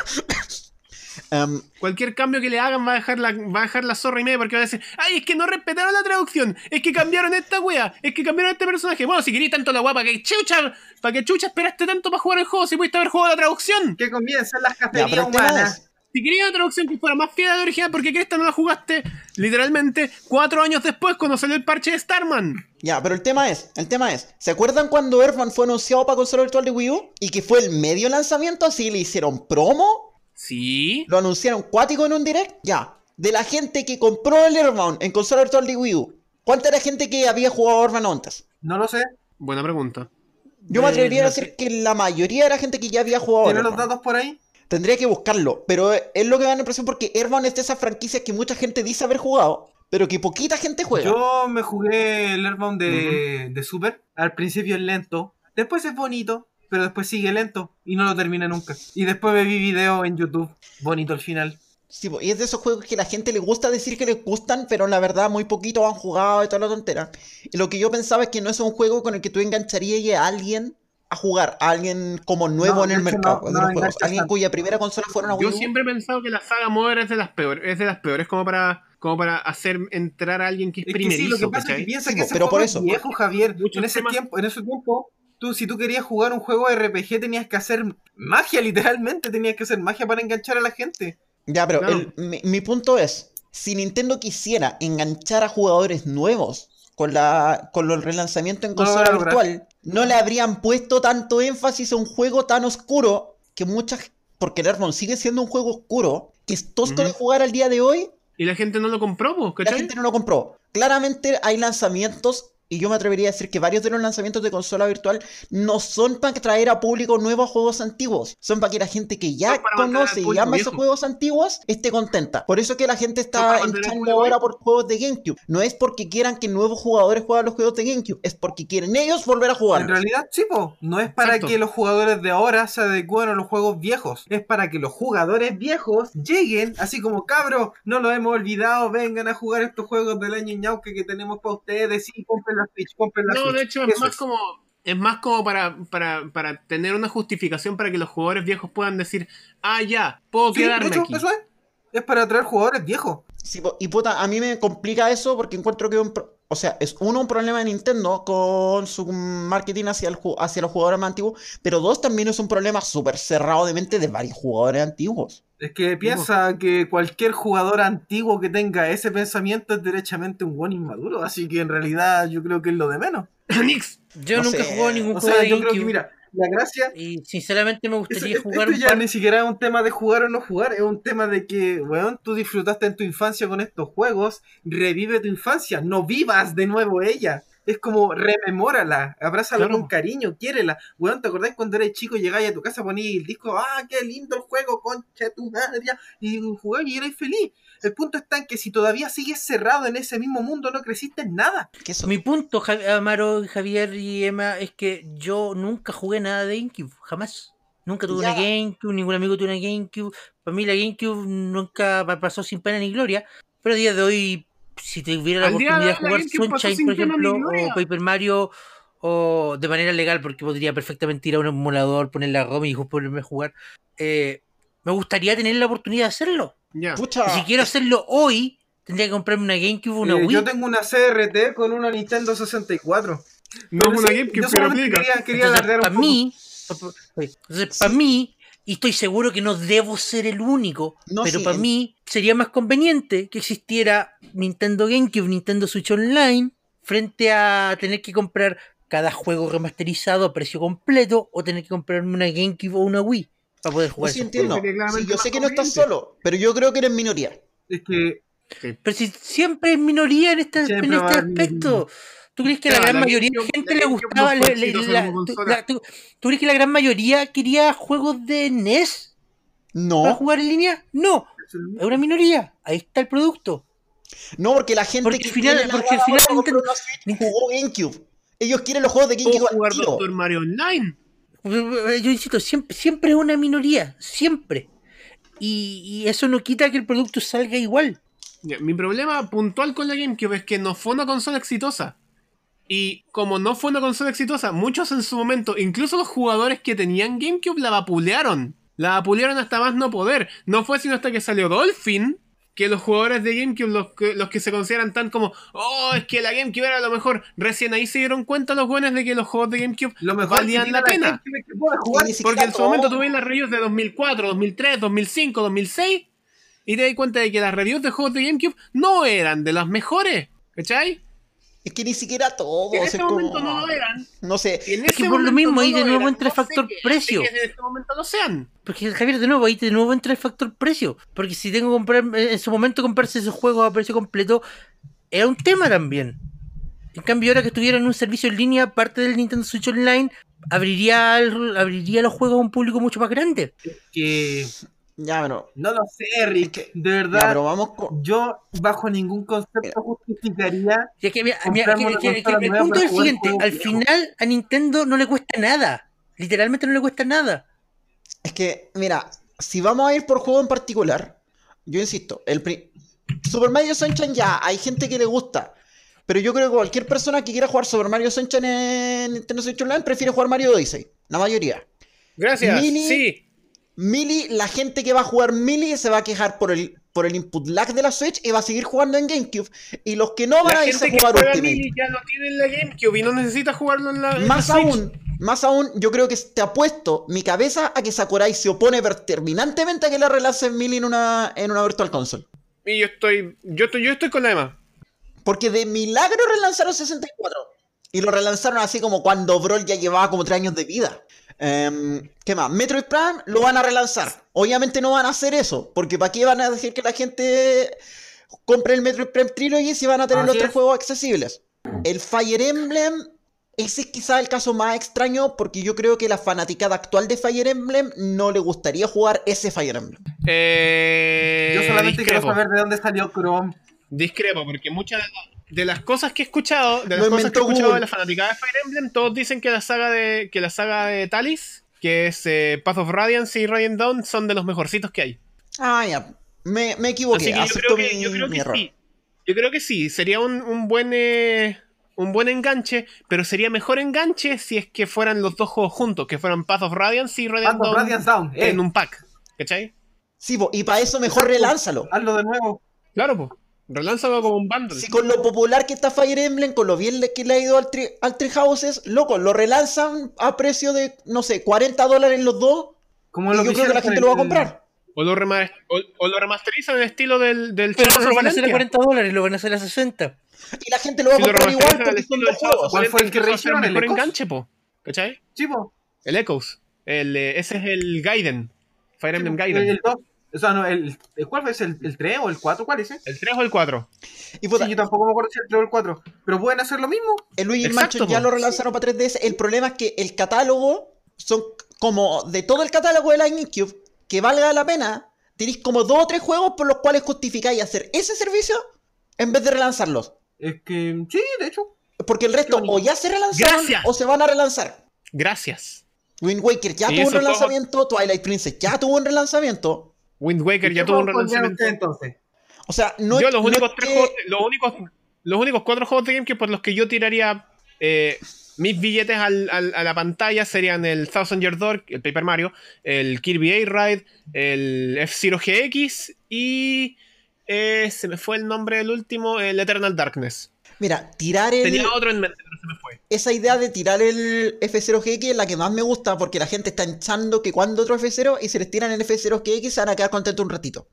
Em, Cualquier cambio que le hagan va a dejar la, va a dejar la zorra y media porque va a decir, ay, es que no respetaron la traducción, es que cambiaron esta wea, es que cambiaron este personaje. Bueno, si queréis tanto la wea, ¿para que chucha, para que chucha esperaste tanto para jugar el juego si pudiste haber jugado la traducción? Que comiencen las cacerías humanas. Si querías una traducción que fuera más fiel a la original, ¿por qué crees que no la jugaste literalmente cuatro años después cuando salió el parche de Starman? Ya, pero el tema es, el tema es, ¿se acuerdan cuando Earthbound fue anunciado para consola virtual de Wii U? Y que fue el medio lanzamiento, así le hicieron promo, Sí. lo anunciaron cuático en un direct, ya. De la gente que compró el Earthbound en consola virtual de Wii U, ¿cuánta era gente que había jugado Earthbound antes? No lo sé. Buena pregunta. Yo me Eh, atrevería a decir que la mayoría era gente que ya había jugado ¿Tiene los datos por ahí? Tendría que buscarlo, pero es lo que me da la impresión porque Earthbound es de esas franquicias que mucha gente dice haber jugado, pero que poquita gente juega. Yo me jugué el Airbound de, de Super. Al principio es lento. Después es bonito. Pero después sigue lento. Y no lo termina nunca. Y después me vi video en YouTube. Bonito el final. Sí, y es de esos juegos que la gente le gusta decir que les gustan, pero la verdad muy poquito han jugado y toda la tontera. Y lo que yo pensaba es que no es un juego con el que tú engancharías a alguien a jugar, a alguien como nuevo No, en el mercado no- de no los juegos. Alguien tanto. cuya primera consola fuera una Yo Wii U. siempre he pensado que la saga Modern es de las peores, es de las peores como para, como para hacer entrar a alguien que es, Es que sí, lo que pasa es que piensa Sí, que pero por es eso. viejo, Javier. En ese temas- tiempo, en ese tiempo, tú si tú querías jugar un juego de RPG tenías que hacer magia, literalmente tenías que hacer magia para enganchar a la gente. Ya, pero el- mi, mi punto es, si Nintendo quisiera enganchar a jugadores nuevos con la con el relanzamiento en consola virtual, no le habrían puesto tanto énfasis a un juego tan oscuro que muchas porque Nermon sigue siendo un juego oscuro, que es tosco de jugar al día de hoy, Y la gente no lo compró, pues, la ¿cachai? gente no lo compró. Claramente hay lanzamientos, y yo me atrevería a decir que varios de los lanzamientos de consola virtual no son para traer a público nuevos juegos antiguos, son para que la gente que ya conoce y ama esos juegos antiguos esté contenta. Por eso es que la gente está público ahora por juegos de GameCube. No es porque quieran que nuevos jugadores jueguen los juegos de GameCube, es porque quieren ellos volver a jugar. En realidad, sí, po. no es para Exacto. que los jugadores de ahora se adecúen a los juegos viejos. Es para que los jugadores viejos lleguen, así como cabros, no lo hemos olvidado, vengan a jugar estos juegos del año ñauque que tenemos para ustedes. Sí, compren la Switch, compren la No, Switch. de hecho es Eso más como es más como para, para, para tener una justificación para que los jugadores viejos puedan decir, ah, ya, puedo Sí, de quedarme hecho, aquí. eso es. Es para atraer jugadores viejos. Sí, y puta, a mí me complica eso porque encuentro que es un pro- o sea, es uno un problema de Nintendo con su marketing hacia, el, ju- hacia los jugadores más antiguos, pero dos también es un problema súper cerrado de mente de varios jugadores antiguos. Es que piensa que cualquier jugador antiguo que tenga ese pensamiento es derechamente un buen inmaduro. Así que en realidad yo creo que es lo de menos. Nix. Yo No nunca sé, he jugado ningún O juego sea, de yo creo que, mira, la gracia Y sinceramente me gustaría esto jugar un ya par. ni siquiera es un tema de jugar o no jugar, es un tema de que, weón, tú disfrutaste en tu infancia con estos juegos, revive tu infancia, no vivas de nuevo ella. Es como rememórala, abrázala Claro. con cariño, quiérela. Weón, ¿te acordás cuando eres chico llegáis a tu casa, ponías el disco, ah, qué lindo el juego, concha tu madre, ya", y jugáis y erais feliz? El punto está en que si todavía sigues cerrado en ese mismo mundo, no creciste en nada. Mi punto, Javi- Amaro, Javier y Emma, es que yo nunca jugué nada de GameCube, jamás. Nunca tuve Ya. una GameCube, ningún amigo tuvo una GameCube. Para mí la GameCube nunca pa- pasó sin pena ni gloria. Pero a día de hoy, si tuviera la oportunidad de jugar Sunshine, por ejemplo, o Paper Mario, o de manera legal, porque podría perfectamente ir a un emulador, poner la ROM y ponerme a jugar, eh, me gustaría tener la oportunidad de hacerlo. Ya. Pucha, Y si quiero hacerlo hoy, tendría que comprarme una GameCube o una Eh, Wii. yo tengo una CRT con una Nintendo 64. No Pero es una sí, GameCube, yo pero quería, quería Entonces, para poco. mí, entonces, para mí, y estoy seguro que no debo ser el único, No, pero sí, para en- mí sería más conveniente que existiera Nintendo GameCube, Nintendo Switch Online, frente a tener que comprar cada juego remasterizado a precio completo o tener que comprarme una GameCube o una Wii para poder yo jugar. sí esos entiendo. Sí, yo sé que no estás solo, pero yo creo que eres minoría. Es que. Pero si siempre es minoría en este, en este aspecto. ¿Tú crees que a la gran la mayoría de gente le gustaba? la- tú, consola. la- tú- ¿Tú crees que la gran mayoría quería juegos de NES para No, jugar en línea? No, es una minoría. Ahí está el producto. no porque la gente Porque que al final- tiene la porque al final para jugó GameCube. Ellos quieren los juegos de O GameCube jugar. Doctor Mario Online. Yo insisto, siempre, siempre es una minoría, siempre. Y, y eso no quita que el producto salga igual. Mi problema puntual con la GameCube es que no fue una consola exitosa. Y como no fue una consola exitosa, muchos en su momento, incluso los jugadores que tenían GameCube, la vapulearon. La vapulearon hasta más no poder. No fue sino hasta que salió Dolphin que los jugadores de GameCube, los que, los que se consideran tan como, oh, es que la GameCube era lo mejor, recién ahí se dieron cuenta los buenos de que los juegos de GameCube lo mejor valían la pena. Jugar Porque en su momento tuve las reviews de 2004, 2003, 2005, 2006 y te das cuenta de que las reviews de juegos de GameCube no eran de las mejores. ¿Cachai? Es que ni siquiera todos. En es ese como- momento no lo eran. No sé. En Es que ese por lo mismo no ahí de nuevo eran. entra el No sé factor precio. Que en este momento lo sean. Porque Javier, de nuevo, ahí de nuevo entra el factor precio. Porque si tengo que comprar, eh, en su momento comprarse esos juegos a precio completo, era un tema también. En cambio, ahora que estuviera en un servicio en línea, parte del Nintendo Switch Online, abriría, el- abriría los juegos a un público mucho más grande. que Ya, pero. no lo sé, Rick. De Ya, verdad, pero vamos con. yo bajo ningún concepto justificaría Y es que, mira, mira, que- que- el punto es el siguiente: al viejos. final a Nintendo no le cuesta nada. Literalmente no le cuesta nada. Es que, mira, si vamos a ir por juego en particular, yo insisto, el pri- Super Mario Sunshine ya, hay gente que le gusta. Pero yo creo que cualquier persona que quiera jugar Super Mario Sunshine en Nintendo Switch Online prefiere jugar Mario Odyssey. La mayoría. Gracias. Mini- Sí. Melee, la gente que va a jugar Melee se va a quejar por el, por el input lag de la Switch y va a seguir jugando en GameCube. Y los que no van La a irse a que jugar juega Ultimate. Ya lo tiene en la GameCube y no necesita jugarlo en la, en la Más Switch. aún, más aún, yo creo que te apuesto mi cabeza a que Sakurai se opone ver- terminantemente a que la relancen Melee en una, en una Virtual Console. Y yo estoy, yo estoy, yo estoy con la Emma. Porque de milagro relanzaron 64. Y lo relanzaron así como cuando Brawl ya llevaba como 3 años de vida. Em, ¿Qué más? Metroid Prime lo van a relanzar. Obviamente no van a hacer eso. Porque ¿para qué van a decir que la gente compre el Metroid Prime Trilogy si van a tener Así los tres juegos accesibles? El Fire Emblem. Ese es quizá el caso más extraño porque yo creo que la fanaticada actual de Fire Emblem no le gustaría jugar ese Fire Emblem. Eh, Yo solamente quiero saber de dónde salió Chrome. Discrepo, porque muchas de, de las cosas que he escuchado, de las cosas que he escuchado Google. de la fanaticada de Fire Emblem, todos dicen que la saga de, que la saga de Talis, que es eh, Path of Radiance y Radiant Dawn, son de los mejorcitos que hay. Ah, ya. Me, me equivoqué. Así que yo creo que, mi, yo creo mi que error. sí. Yo creo que sí, sería un, un buen eh, un buen enganche, pero sería mejor enganche si es que fueran los dos juegos juntos, que fueran Path of Radiance y Radiant Path of Dawn Radiance Down, eh. en un pack. ¿Cachai? Sí, po, y para eso mejor relánzalo. Hazlo de nuevo. Claro, pues. Relánzalo como un bundle. Si con lo popular que está Fire Emblem, con lo bien que le ha ido al, tri- al Tree Houses, loco, lo relanzan a precio de, no sé, 40 dólares los dos. Como Y lo yo creo que la gente con lo va a el- comprar. O lo, rema- o, o lo remasterizan en el estilo del, del Pero no lo van a hacer a Valentia. 40 dólares, lo van a hacer a 60. Y la gente lo va a Si comprar igual porque son dos juegos. ¿Cuál fue el que rehicieron, el mejor Echoes? enganche, po. ¿Cachai? Chivo. El Echoes. El, eh, ese es el Gaiden. Fire Emblem El, Gaiden. el dos. O sea, no, el, el- ¿cuál fue? ¿El, el 3 o el 4? ¿Cuál es ese? ¿El 3 o el 4? Y puta, Sí, yo tampoco me acuerdo si el 3 o el 4. Pero pueden hacer lo mismo. el Luigi Exacto, Mansion ya lo relanzaron para 3DS. El problema es que el catálogo son como de todo el catálogo de la GameCube que valga la pena. Tenéis como dos o tres juegos por los cuales justificáis hacer ese servicio en vez de relanzarlos. Es que, sí, de hecho. Porque el resto o ya se relanzaron Gracias. o se van a relanzar. Gracias. Wind Waker ya tuvo un relanzamiento, Twilight Princess ya tuvo un relanzamiento. Wind Waker ya ¿Qué tuvo un relanzamiento. entonces? O sea, no yo los no únicos es tres que- juegos, los únicos, los únicos cuatro juegos de GameCube por los que yo tiraría eh, mis billetes al- al- a la pantalla serían el Thousand Year Door, el Paper Mario, el Kirby Air Ride, el F-Zero GX y eh, se me fue el nombre del último, el Eternal Darkness. Mira, tirar el, Tenía otro en mente, pero se me fue. esa idea de tirar el F0GX es la que más me gusta porque la gente está hinchando que cuando otro F0 y se les tiran el F0GX se van a quedar contentos un ratito.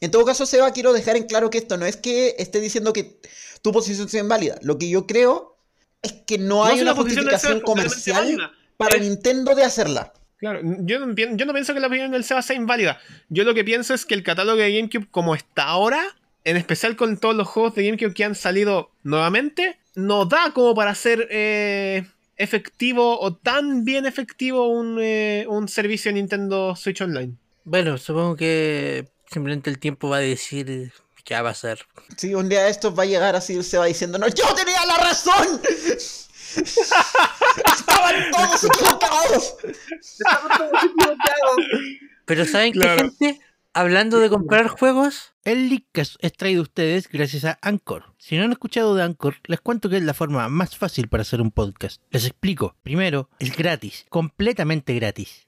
En todo caso, Seba, quiero dejar en claro que esto no es que esté diciendo que tu posición sea inválida. Lo que yo creo es que no hay una Seba justificación comercial para Es- Nintendo de hacerla. Claro, yo no, yo no pienso que la opinión del Seba sea inválida. Yo lo que pienso es que el catálogo de GameCube, como está ahora, en especial con todos los juegos de GameCube que han salido nuevamente, no da como para hacer eh, efectivo o tan bien efectivo un, eh, un servicio Nintendo Switch Online. Bueno, supongo que simplemente el tiempo va a decir qué va a pasar. Sí, un día de estos va a llegar así Seba diciendo, no, yo tenía la razón. Estaban todos equivocados. Estamos todos equivocados. Pero ¿saben Claro. qué, gente? Hablando de comprar juegos, El Leadcast es traído a ustedes gracias a Anchor. Si no han escuchado de Anchor, les cuento que es la forma más fácil para hacer un podcast. Les explico. Primero, es gratis, completamente gratis.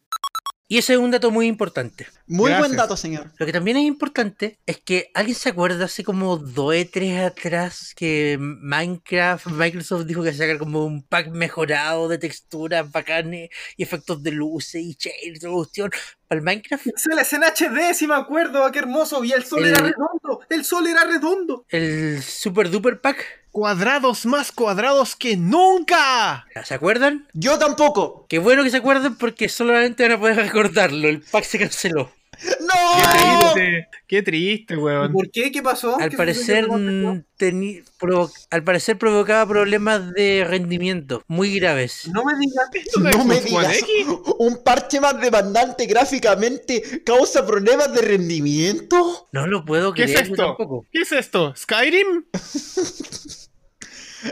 Y ese es un dato muy importante. Muy buen dato, señor. Lo que también es importante es que alguien se acuerda hace como 2 e 3 atrás que Minecraft, Microsoft dijo que sacar como un pack mejorado de texturas bacanes y efectos de luces y shaders cuestión para el Minecraft. Es la escena HD, si me acuerdo. Qué hermoso. Y el sol El- era redondo. El sol era redondo. El Super Duper Pack. Cuadrados más cuadrados que nunca. ¿Se acuerdan? Yo tampoco. Qué bueno que se acuerden porque solamente van a poder recordarlo. El pack se canceló. Qué ¡No! triste. Qué triste, ¿Y weón. ¿Por qué? ¿Qué pasó? Al ¿Qué parecer, teni- provo- al parecer provocaba problemas de rendimiento muy graves. No me digas. ¿Una No me digas. X? Un parche más demandante gráficamente causa problemas de rendimiento. No lo puedo ¿Qué creer es yo esto? tampoco. ¿Qué es esto? ¿Skyrim?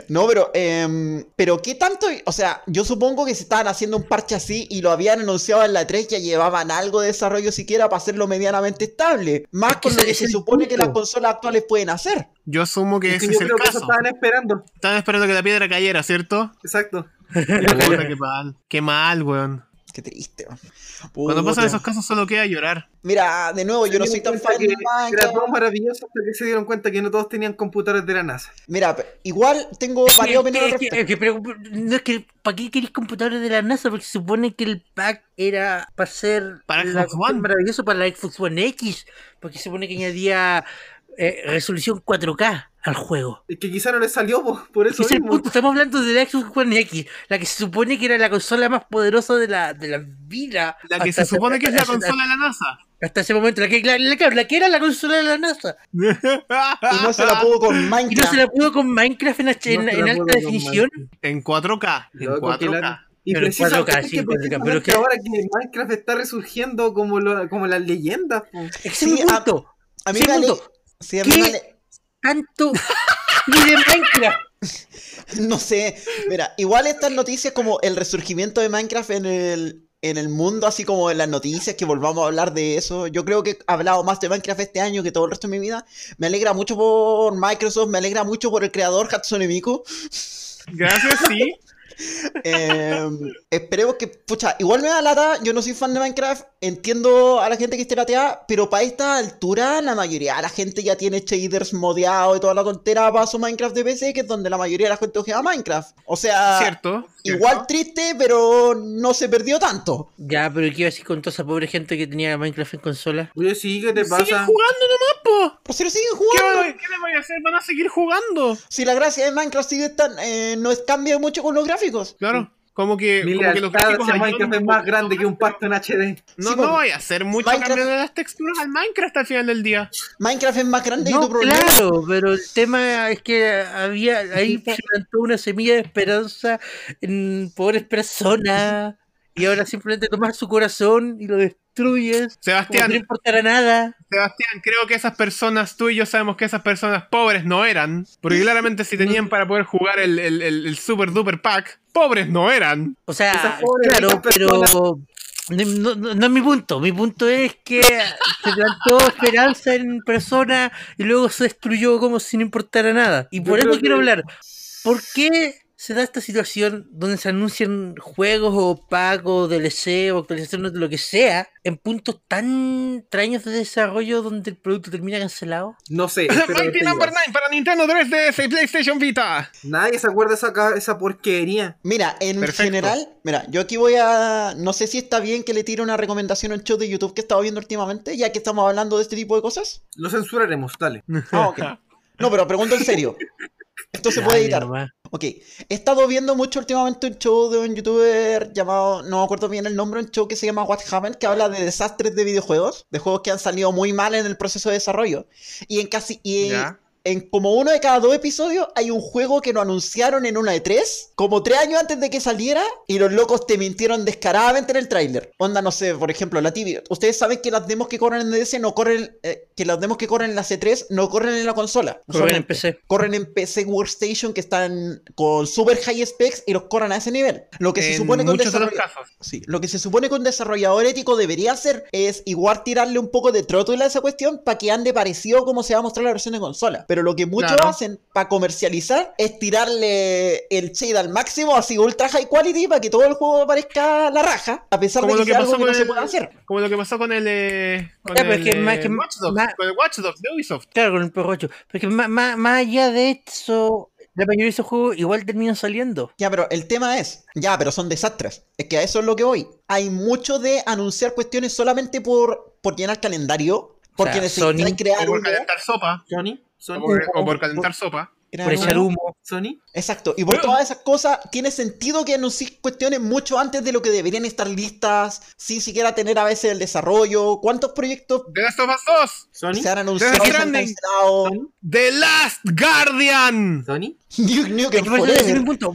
No, pero, em, pero ¿qué tanto? O sea, yo supongo que se estaban haciendo un parche así y lo habían anunciado en la 3, ya llevaban algo de desarrollo siquiera para hacerlo medianamente estable. Más Es que con lo que se supone que las consolas actuales pueden hacer. Yo asumo que Es que ese yo es el que eso caso. estaban esperando. Estaban esperando que la piedra cayera, ¿cierto? Exacto. Puta, qué mal. Qué mal, weón. Qué triste. man. Cuando pasan esos casos solo queda llorar. Mira, de nuevo, yo no soy tan fan de que Era Minecraft. todo maravilloso hasta que se dieron cuenta que no todos tenían computadores de la NASA. Mira, igual tengo varias opiniones es que- respecto. es que, pero, no es que, ¿para qué queréis computadores de la NASA? Porque se supone que el pack era para ser Para la Xbox cuestión One. maravilloso para la Xbox One X, porque se supone que añadía eh, resolución 4K al juego. Es que quizá no les salió po, por eso Ese es el mismo. punto, estamos hablando de la Xbox One X, la que se supone que era la consola más poderosa de la, de la vida. La que se supone que es la consola de la NASA. Hasta ese momento, la que, la, la- la que era la consola de la NASA. Y no se la pudo con Y no Minecraft. se la pudo con Minecraft en, alta definición. En 4K. En Loco, que 4K. la- Y Pero en 4K, precisamente sí, que 4K, pero precisamente que- ahora que Minecraft está resurgiendo como, lo- como las leyendas. Sí, a- punto. A mí Ese me ale- punto. sí, Tanto y de Minecraft. No sé, mira, igual estas noticias como el resurgimiento de Minecraft en el, en el mundo, así como en las noticias, que volvamos a hablar de eso, yo creo que he hablado más de Minecraft este año que todo el resto de mi vida. Me alegra mucho por Microsoft, me alegra mucho por el creador Hatsune Miku. Gracias, sí. Eh, esperemos que, pucha, igual me da lata, yo no soy fan de Minecraft, entiendo a la gente que esté lateada, pero para esta altura la mayoría de la gente ya tiene shaders modeados y toda la tontera para su Minecraft de PC, que es donde la mayoría de la gente juega Minecraft. O sea, Cierto. igual triste, pero no se perdió tanto. Ya, pero ¿qué iba a decir con toda esa pobre gente que tenía Minecraft en consola? Oye, sí, ¿qué te Sigue pasa? jugando nomás, po. Pues si lo siguen ¿Qué, jugando. van- ¿Qué le voy a hacer? Van a seguir jugando. Si la gracia de Minecraft sigue tan, eh, no es cambia mucho con los gráficos. Claro. Como que, Mi como que los gráficos Minecraft es más grande que un pasto en HD. No, Sí, no vaya a hacer mucho Minecraft- cambio de las texturas al Minecraft al final del día. Minecraft es más grande que No, tu problema. claro, pero el tema es que había ahí se plantó una semilla de esperanza en pobres personas y ahora simplemente tomas su corazón y lo destruyes. Sebastián, no importara nada. Sebastián, creo que esas personas, tú y yo sabemos que esas personas pobres no eran. Porque claramente si tenían para poder jugar el, el- el- el Super Duper Pack, pobres no eran. O sea, claro, pero no, no- no es mi punto. Mi punto es que se plantó esperanza en personas y luego se destruyó como si no importara nada. Y por eso quiero que- hablar. ¿Por qué se da esta situación donde se anuncian juegos o pagos, DLC o actualizaciones de lo que sea en puntos tan extraños de desarrollo donde el producto termina cancelado? No sé. Mighty que Number te 9 para Nintendo 3DS y PlayStation Vita. Nadie se acuerda de esa, esa porquería. Mira, en Perfecto. general, mira, yo aquí voy a. No sé si está bien que le tire una recomendación al show de YouTube que he estado viendo últimamente, ya que estamos hablando de este tipo de cosas. Lo censuraremos, dale. Ah, ok. No, pero pregunto en serio. Esto se puede editar. nomás. Ok, he estado viendo mucho últimamente un show de un youtuber llamado, no me acuerdo bien el nombre, un show que se llama What Happened, que habla de desastres de videojuegos, de juegos que han salido muy mal en el proceso de desarrollo. Y en casi, y en como uno de cada dos episodios hay un juego que lo anunciaron en una de tres, como tres años antes de que saliera, y los locos te mintieron descaradamente en el tráiler. Onda, no sé, por ejemplo, la TV. Ustedes saben que las demos que corren en DS no corren, eh, que las demos que corren en la C3 no corren en la consola. Corren en. PC. Corren en PC Workstation que están con super high specs y los corren a ese nivel. Lo que se supone que un muchos de los desarrolla- casos. Sí, lo que se supone que un desarrollador ético debería hacer es igual tirarle un poco de trótula a esa cuestión para que ande parecido como se va a mostrar la versión de consola. Pero lo que muchos hacen para comercializar es tirarle el shade al máximo, así ultra high quality, para que todo el juego parezca la raja, a pesar Como de lo que que sea algo pasó que no se puede hacer. Como lo que pasó con el. eh, con Ya, pero el es que más- eh, que Watch Dogs, más- con el Watch Dogs de Ubisoft. Claro, con el Pro 8. Porque más, más, más allá de eso, la mayoría de esos juegos igual terminan saliendo. Ya, pero el tema es, ya, pero son desastres. Es que a eso es lo que voy. Hay mucho de anunciar cuestiones solamente por, por llenar calendario, Porque sea, necesitan Sony- O por un calentar sopa. Sony, O por, o por calentar sopa. Por echar humo. Sony. Exacto, y por Pero- todas esas cosas tiene sentido que anuncien cuestiones mucho antes de lo que deberían estar listas, sin siquiera tener a veces el desarrollo. ¿Cuántos proyectos The Last of Us 2. Sony. se han anunciado se han? The Last Guardian. Sony. Nukem Es que por eso decir Forever. un punto,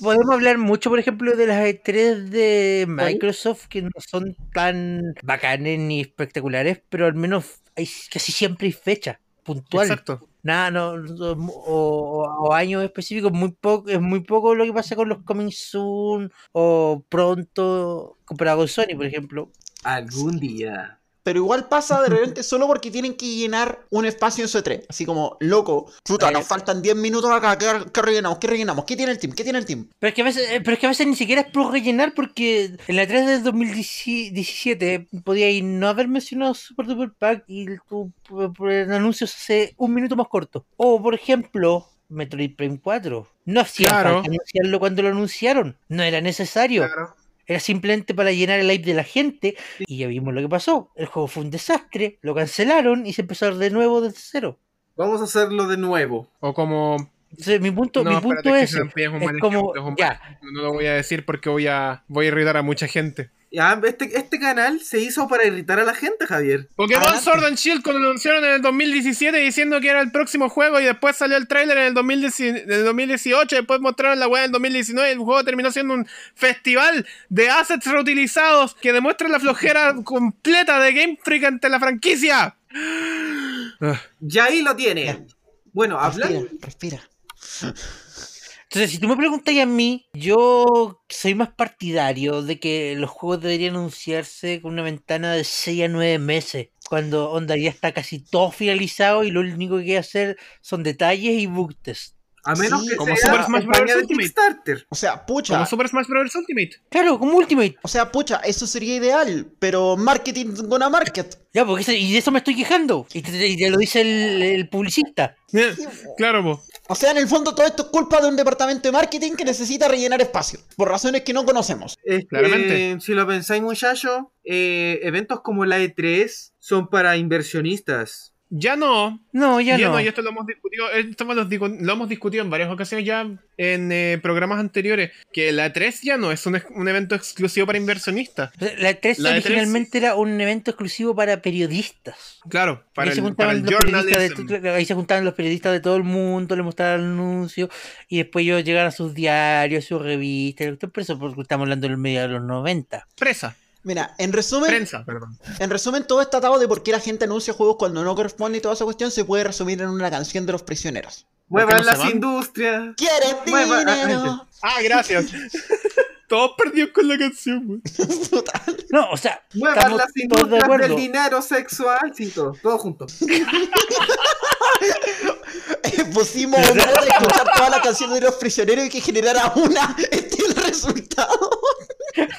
Podemos hablar mucho, por ejemplo, de las E3 de Microsoft que no son tan bacanes ni espectaculares, pero al menos hay, casi siempre hay fecha puntual. Exacto. Nada, no, no, o, o años específicos, muy poco, es muy poco lo que pasa con los coming soon o pronto comparado con Sony, por ejemplo. Algún día. Pero igual pasa de repente solo porque tienen que llenar un espacio en su E3. Así como, loco, chuta, nos faltan 10 minutos acá, ¿qué, qué rellenamos? ¿Qué rellenamos? ¿Qué tiene el team? ¿Qué tiene el team? Pero es que a veces, eh, pero es que a veces ni siquiera es por rellenar porque en la 3 del 2017 podía ir no haber mencionado Super Duper Pack y tu por- por el anuncio se hace un minuto más corto. O por ejemplo, Metroid Prime 4. No hacía Claro. falta anunciarlo cuando lo anunciaron. No era necesario. Claro. Era simplemente para llenar el hype de la gente. Y ya vimos lo que pasó. El juego fue un desastre, lo cancelaron y se empezó a hacer de nuevo desde cero. Vamos a hacerlo de nuevo. O como. Entonces, mi punto, No, mi punto es, es un es como, ejemplo, es un mal ya, No lo voy a decir porque voy a, voy a irritar a mucha gente. Ya, este, este canal se hizo para irritar a la gente, Javier. Pokémon Adelante. Sword and Shield cuando lo anunciaron en el 2017 diciendo que era el próximo juego y después salió el tráiler en el 2010 en el 2018, después mostraron la weá en el 2019 y el juego terminó siendo un festival de assets reutilizados que demuestra la flojera completa de Game Freak ante la franquicia. Ah, Ya ahí lo tiene. Ya. Bueno. Respira, respira. Entonces, si tú me preguntas a mí, yo soy más partidario de que los juegos deberían anunciarse con una ventana de 6 a 9 meses, cuando onda ya está casi todo finalizado y lo único que hay que hacer son detalles y bug test. A menos Sí, que como sea Super Smash Bros. Ultimate. Kickstarter. O sea, pucha. como Super Smash Bros. Ultimate. Claro, como Ultimate. O sea, pucha, eso sería ideal, pero marketing gonna market. Ya, porque eso- y de eso me estoy quejando. Y te, y te lo dice el, el publicista. Eh, Claro, po. O sea, en el fondo todo esto es culpa de un departamento de marketing que necesita rellenar espacio, por razones que no conocemos. Es que, Claramente. si lo pensáis, muchachos, eh, eventos como la E3 son para inversionistas. Ya no, No, ya, Ya no. no, y esto lo hemos discutido, esto lo, hemos discutido en varias ocasiones ya en eh, programas anteriores, que la 3 ya no es un, un evento exclusivo para inversionistas. La 3 La E3 originalmente era un evento exclusivo para periodistas. Claro, para ahí, el, para de ahí se juntaban los periodistas de todo el mundo, le mostraban el anuncio y después ellos llegaban a sus diarios, sus revistas. Por eso porque estamos hablando del medio de los 90. Presa, Mira, en resumen, prensa, perdón. en resumen, todo este atado de por qué la gente anuncia juegos cuando no corresponde y toda esa cuestión se puede resumir en una canción de los prisioneros. Muevan no las industrias. ¿Quieres Mueva- dinero? Ah, gracias. Todos perdidos con la canción, güey. No, o sea, Muevan las todos de industrias acuerdo. del dinero sexual. Sí, todo, todo junto. Pusimos un a escuchar todas las canciones de los prisioneros y que generara una. Este es el resultado.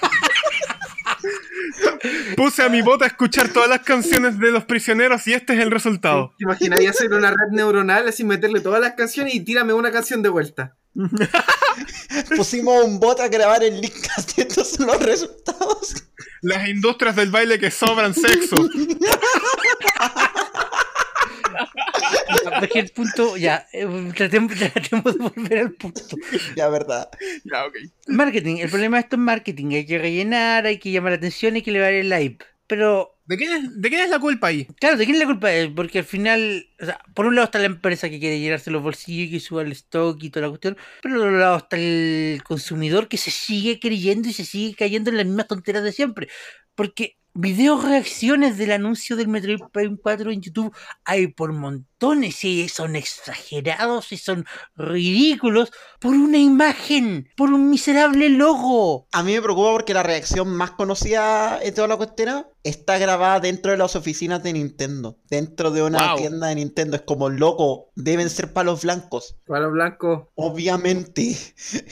Puse a mi bota a escuchar todas las canciones de los prisioneros y este es el resultado. ¿Te imaginarías hacer una red neuronal así meterle todas las canciones y tírame una canción de vuelta? Pusimos un bot a grabar el Linkcast y estos son los resultados. Las industrias del baile que sobran sexo. Porque el punto, ya, eh, tratemos, tratemos de volver al punto. Ya, verdad. ya, ok. Marketing, el problema de esto es marketing, hay que rellenar, hay que llamar la atención, hay que elevar el hype. Pero, ¿De quién, es, ¿De quién es la culpa ahí? claro, ¿de quién es la culpa? Eh, Porque al final, o sea, por un lado está la empresa que quiere llenarse los bolsillos y que suba el stock y toda la cuestión, pero por otro lado está el consumidor que se sigue creyendo y se sigue cayendo en las mismas tonteras de siempre. Porque videos reacciones del anuncio del Metroid Prime 4 en YouTube hay por montones y son exagerados y son ridículos por una imagen, por un miserable logo. A mí me preocupa porque la reacción más conocida de toda la cuestión está grabada dentro de las oficinas de Nintendo. Dentro de una Wow. tienda de Nintendo. Es como loco. Deben ser palos blancos. Para los blancos Obviamente.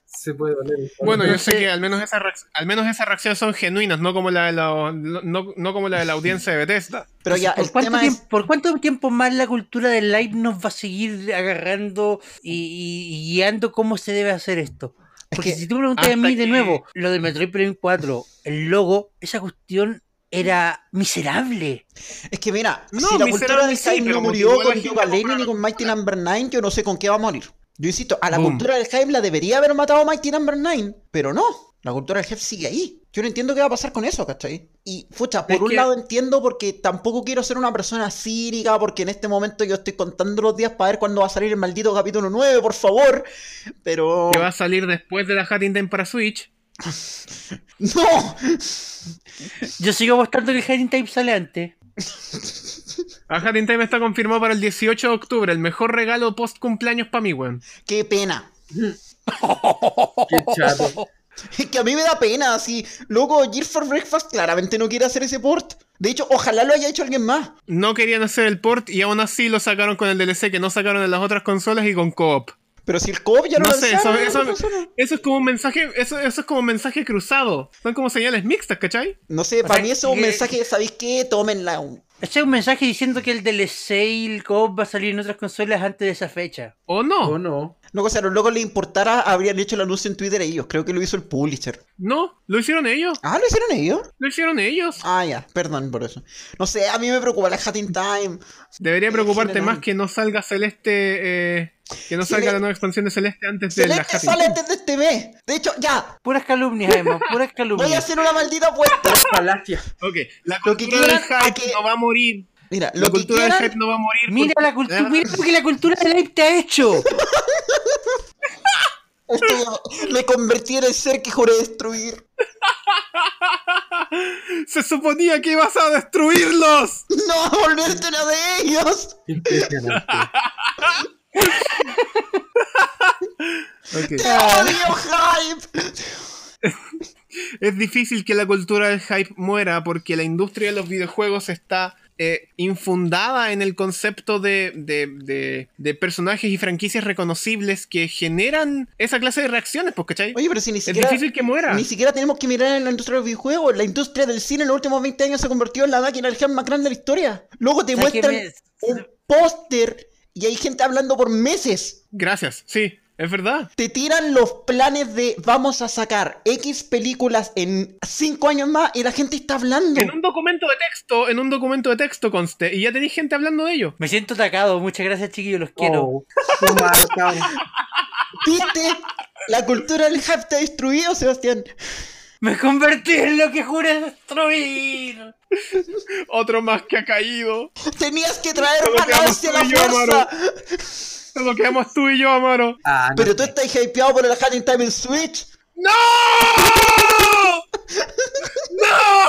se puede palo. Bueno, yo sé que al menos, esas al menos esas reacciones son genuinas, no como la de la, no, no como la de la audiencia de Bethesda. Pero ya, ¿Por cuánto, tiempo, es. ¿Por cuánto tiempo más la cultura del live nos va a seguir agarrando y, y- y guiando cómo se debe hacer esto? Es Porque que si tú me preguntas a mí de que- nuevo, lo del Metroid Prime 4, el logo, esa cuestión era miserable. Es que mira, No, si la cultura del sí, pero no murió a con a Lennon comprar ni con Mighty Number 9, yo no sé con qué va a morir. Yo insisto, a la Boom. cultura del hype la debería haber matado Mighty Number 9, pero no. La cultura del hype sigue ahí. Yo no entiendo qué va a pasar con eso, ¿cachai? Y, fucha, por Es un que- lado entiendo porque tampoco quiero ser una persona cínica, porque en este momento yo estoy contando los días para ver cuándo va a salir el maldito capítulo 9, por favor. Pero... Que va a salir después de la Hat in Time para Switch. ¡No! Yo sigo apostando que el Hiding Type sale antes. A Hat in Time está confirmado para el 18 de octubre. El mejor regalo post cumpleaños para mí, weón. ¡Qué pena! Qué chato. Es que a mí me da pena, así. Loco, Gear for Breakfast claramente no quiere hacer ese port. De hecho, ojalá lo haya hecho alguien más. No querían hacer el port y aún así lo sacaron con el DLC que no sacaron en las otras consolas y con co-op. Pero si el co ya lo No sé, eso, lanzaron en eso, otra consola. eso es como un mensaje, eso, eso es como un mensaje cruzado. Son como señales mixtas, ¿cachai? No sé, O para sea, mí eso es un que- mensaje, ¿sabéis qué? Tómenla. Ese es un mensaje diciendo que el DLC y el co va a salir en otras consolas antes de esa fecha. ¿O no? ¿O no? Loco, si a los locos les importara, habrían hecho el anuncio en Twitter ellos. Creo que lo hizo el publisher. No, lo hicieron ellos. Ah, ¿lo hicieron ellos? Lo hicieron ellos. Ah, ya, perdón por eso. No sé, a mí me preocupa la Hat in Time. Debería preocuparte general. más que no salga Celeste, eh, que no Celeste- salga la nueva expansión de Celeste antes de la Celeste Happy. sale antes de este mes. De hecho, ya, Puras calumnias, además, puras voy a calumnias. hacer una maldita apuesta. Falacia. Ok, la Lo que cultura del hype que- no va a morir. Mira, La que cultura del quieran, hype no va a morir. Mira por- la cultura, mira lo que la cultura del hype te ha hecho. estoy- me convertí en el ser que juré destruir. Se suponía que ibas a destruirlos. No, volverte uno de ellos. Impresionante. Ok. ¡Odio hype! Es difícil que la cultura del hype muera porque la industria de los videojuegos está eh, infundada en el concepto de, de- de- de personajes y franquicias reconocibles que generan esa clase de reacciones, pues, ¿cachai? Oye, pero si ni es siquiera. difícil que muera. Ni siquiera tenemos que mirar en la industria de los videojuegos. La industria del cine en los últimos 20 años se convirtió en la máquina del más grande de la historia. Luego te ¿Sabes qué muestran un póster y hay gente hablando por meses. Gracias, sí, es verdad. Te tiran los planes de vamos a sacar X películas en 5 años más y la gente está hablando. En un documento de texto, en un documento de texto conste, y ya tenéis gente hablando de ello. Me siento atacado, muchas gracias chiquillos, los quiero. Oh. ¿Viste? La cultura del hype te ha destruido, Sebastián. Me convertí en lo que juré destruir. Otro más que ha caído. Tenías que traer ganancia a la yo, Solo quedamos tú y yo, Amaro. Ah, no Pero tú estás hypeado por el Hat in Time en Switch. ¡No! ¡No!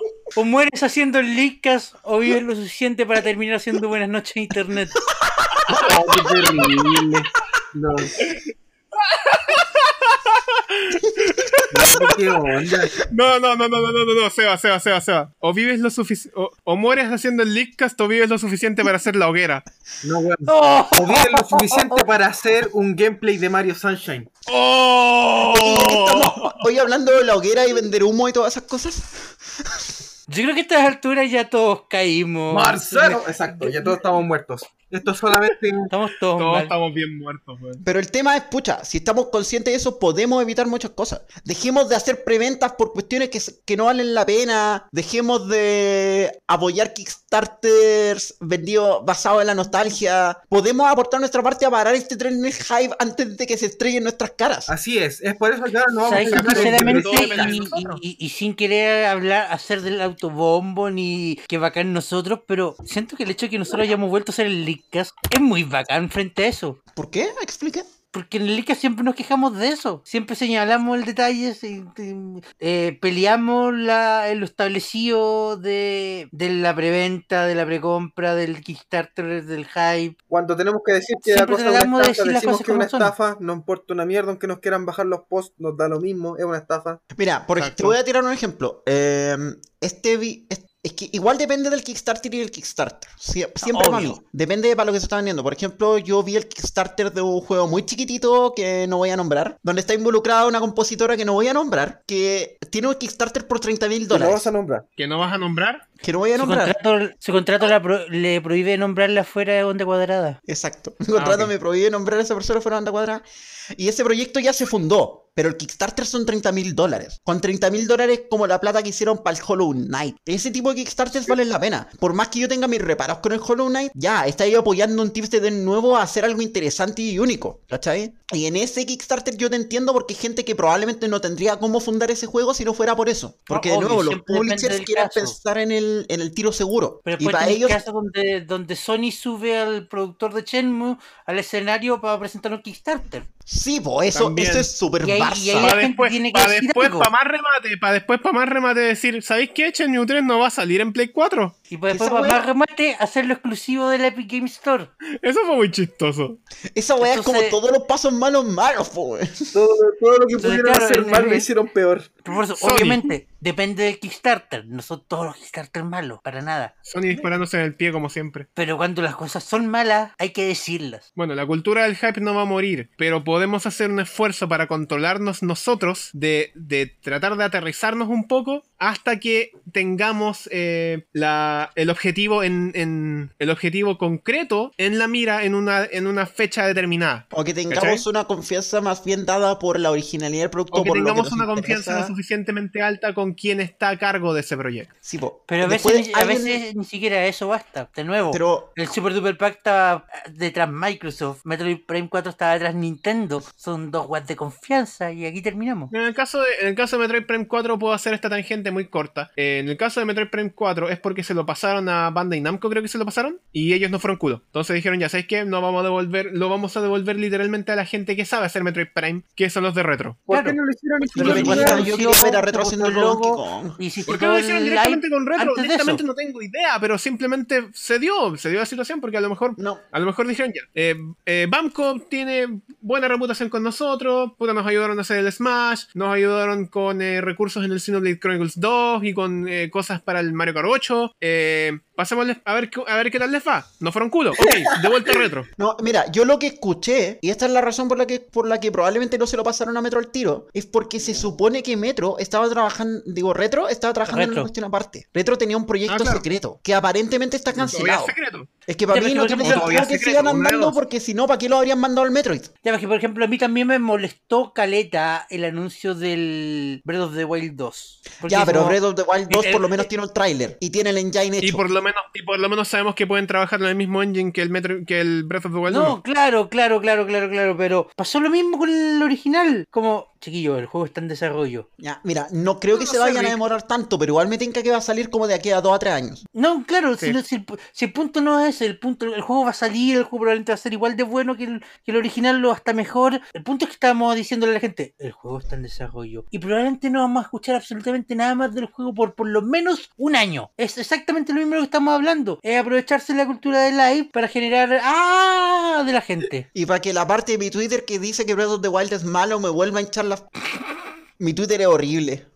O mueres haciendo el leakcast o vives lo suficiente para terminar haciendo buenas noches en internet. Oh, qué terrible. No. No. No, no, no, no, no, no, no, no, Seba, Seba, Seba, Seba. O vives lo suficiente, o, o mueres haciendo el leakcast o vives lo suficiente para hacer la hoguera. No, weón. ¡Oh! O viene lo suficiente para hacer un gameplay de Mario Sunshine. ¡Oh! Estamos hoy hablando de la hoguera y vender humo y todas esas cosas. Yo creo que a estas alturas ya todos caímos. Marcelo. Exacto, ya todos estamos muertos. Esto es solamente Estamos todos, Todos mal. estamos bien muertos, weón. Pero el tema es, pucha, si estamos conscientes de eso, podemos evitar muchas cosas. Dejemos de hacer preventas por cuestiones que, que no valen la pena. Dejemos de apoyar Kickstarters vendidos basados en la nostalgia. Podemos aportar nuestra parte a parar este tren del hype antes de que se estrelle en nuestras caras. Así es, es por eso que ahora no vamos a ¿Sabes que sacar el- sinceramente, todo depende de y, nosotros. y- y sin querer hablar, hacer del autobombo ni que bacán nosotros, pero siento que el hecho de que nosotros hayamos vuelto a hacer el Es muy bacán frente a eso. ¿Por qué? Explique. Porque en el Leakcast siempre nos quejamos de eso. Siempre señalamos el detalle, se- eh, peleamos la, en lo establecido de, de la preventa, de la precompra, del Kickstarter, del hype. Cuando tenemos que decir que la cosa es una de estafa, decir las decimos que es una son. estafa, no importa una mierda, aunque nos quieran bajar los posts, nos da lo mismo, es una estafa. Mira, por ej- Exacto. te voy a tirar un ejemplo. Eh, este vi- es, es que igual depende del Kickstarter y del Kickstarter. Sie- siempre mí. Depende de para lo que se está vendiendo. Por ejemplo, yo vi el Kickstarter de un juego muy chiquitito que no voy a nombrar, donde está involucrada una compositora que no voy a nombrar, que tiene un Kickstarter por 30 mil dólares. vas a nombrar. ¿Que no vas a nombrar? Que no voy a Su nombrar. contrato, su contrato la pro- le prohíbe nombrarla fuera de onda cuadrada. Exacto. Mi contrato ok. me prohíbe nombrar a esa persona fuera de banda cuadrada. Y ese proyecto ya se fundó. pero el Kickstarter son 30 mil dólares. Con 30 mil dólares como la plata que hicieron para el Hollow Knight. Ese tipo de Kickstarters valen la pena. Por más que yo tenga mis reparos con el Hollow Knight, ya, está ahí apoyando un tips de nuevo a hacer algo interesante y único, ¿cachai? Y en ese Kickstarter yo te entiendo porque hay gente que probablemente no tendría cómo fundar ese juego si no fuera por eso. Porque de obvio, nuevo, los publishers quieren caso. pensar en el, en el tiro seguro. Pero y para ellos, casos donde, donde Sony sube al productor de Shenmue al escenario para presentar un Kickstarter. sí, pues eso, También. eso es súper Barça. ahí- la Para gente después, tiene que para decir después, para más remate, para después, para más remate decir, ¿sabéis qué? Shenmue 3 no va a salir en Play 4. Y Esa después, para más remate, hacerlo exclusivo del Epic Game Store. Eso fue muy chistoso. Esa weá es como todos los pasos malos malos, po. Todo, todo lo que Entonces, pudieron claro, hacer el- mal lo el- hicieron peor. Por eso, obviamente, depende del Kickstarter. No son todos los Kickstarter malos, para nada. Sony disparándose en el pie como siempre. Pero cuando las cosas son malas, hay que decirlas. Bueno, la cultura del hype no va a morir, pero podemos hacer un esfuerzo para controlarnos nosotros, de, de tratar de aterrizarnos un poco hasta que tengamos eh, la, el objetivo en, en- el objetivo concreto en la mira en una, en una fecha determinada. O que tengamos ¿Cachai? una confianza más bien dada por la originalidad del producto. O que por lo tengamos nos una confianza lo suficientemente alta con quien está a cargo de ese proyecto. Sí, po. Pero a Después veces, a alguien- veces ni siquiera eso basta. De nuevo, Pero el Super Duper Pack estaba detrás Microsoft, Metroid Prime 4 estaba detrás Nintendo. Son dos webs de confianza y aquí terminamos. En el, caso de, en el caso de Metroid Prime 4 puedo hacer esta tangente muy corta. Eh, en el caso de Metroid Prime 4 es porque se lo pasaron a Bandai Namco, creo que se lo pasaron, y ellos no fueron culo. Entonces dijeron, ya sabéis qué, no vamos a devolver, lo vamos a devolver literalmente a la gente que sabe hacer Metroid Prime, que son los de retro. ¿Por Claro. qué no lo hicieron ¿Por qué lo hicieron directamente con retro? Directamente no tengo idea, pero simplemente se dio, se dio la situación porque a lo mejor No. A lo mejor dijeron ya, eh, eh, Bamco tiene buena reputación con nosotros, puta, nos ayudaron a hacer el Smash, nos ayudaron con eh, recursos en el Xenoblade Chronicles 2 y con eh, cosas para el Mario Kart 8. Eh, pasémosles a ver, qué- a ver qué tal les va. No fueron culo. Ok, de vuelta a retro. No, mira, yo lo que escuché, y esta es la razón por la que, por la que probablemente no se lo pasaron a Metro al tiro, es porque se supone que Metro estaba trabajando, digo, Retro estaba trabajando en Retro. una cuestión aparte. Retro tenía un proyecto Ah, claro. secreto, que aparentemente está cancelado. es secreto. Es que para Ya, mí no que tiene sentido que sigan andando, porque si no, ¿para qué lo habrían mandado al Metroid? Ya, porque por ejemplo a mí también me molestó Caleta el anuncio del Breath of the Wild 2. Porque Ya, pero como- Breath of the Wild 2 Eh, por lo menos tiene el tráiler y tiene el engine hecho. Y por lo menos, y por lo menos sabemos que pueden trabajar en el mismo engine que el Metro, que el Breath of the Wild No, 1. claro, claro, claro, claro, claro, pero pasó lo mismo con el original. Como, chiquillo, el juego está en desarrollo. Ya, mira, no creo que No se sé, vayan a Rick. demorar tanto, pero igual me tinca que va a salir como de aquí a 2 a 3 años. No, claro, Sí. si, no- si el, si el punto no es ese, el punto, el juego va a salir, el juego probablemente va a ser igual de bueno que el, que el original o hasta mejor. El punto es que estamos diciéndole a la gente, el juego está en desarrollo. Y probablemente no vamos a escuchar absolutamente nada más del juego por por lo menos un año. Es exactamente lo mismo de lo que estamos hablando. Es aprovecharse de la cultura del live para generar ¡ah! de la gente. Y para que la parte de mi Twitter que dice que Breath of the Wild es malo me vuelva a hinchar la... mi Twitter es horrible.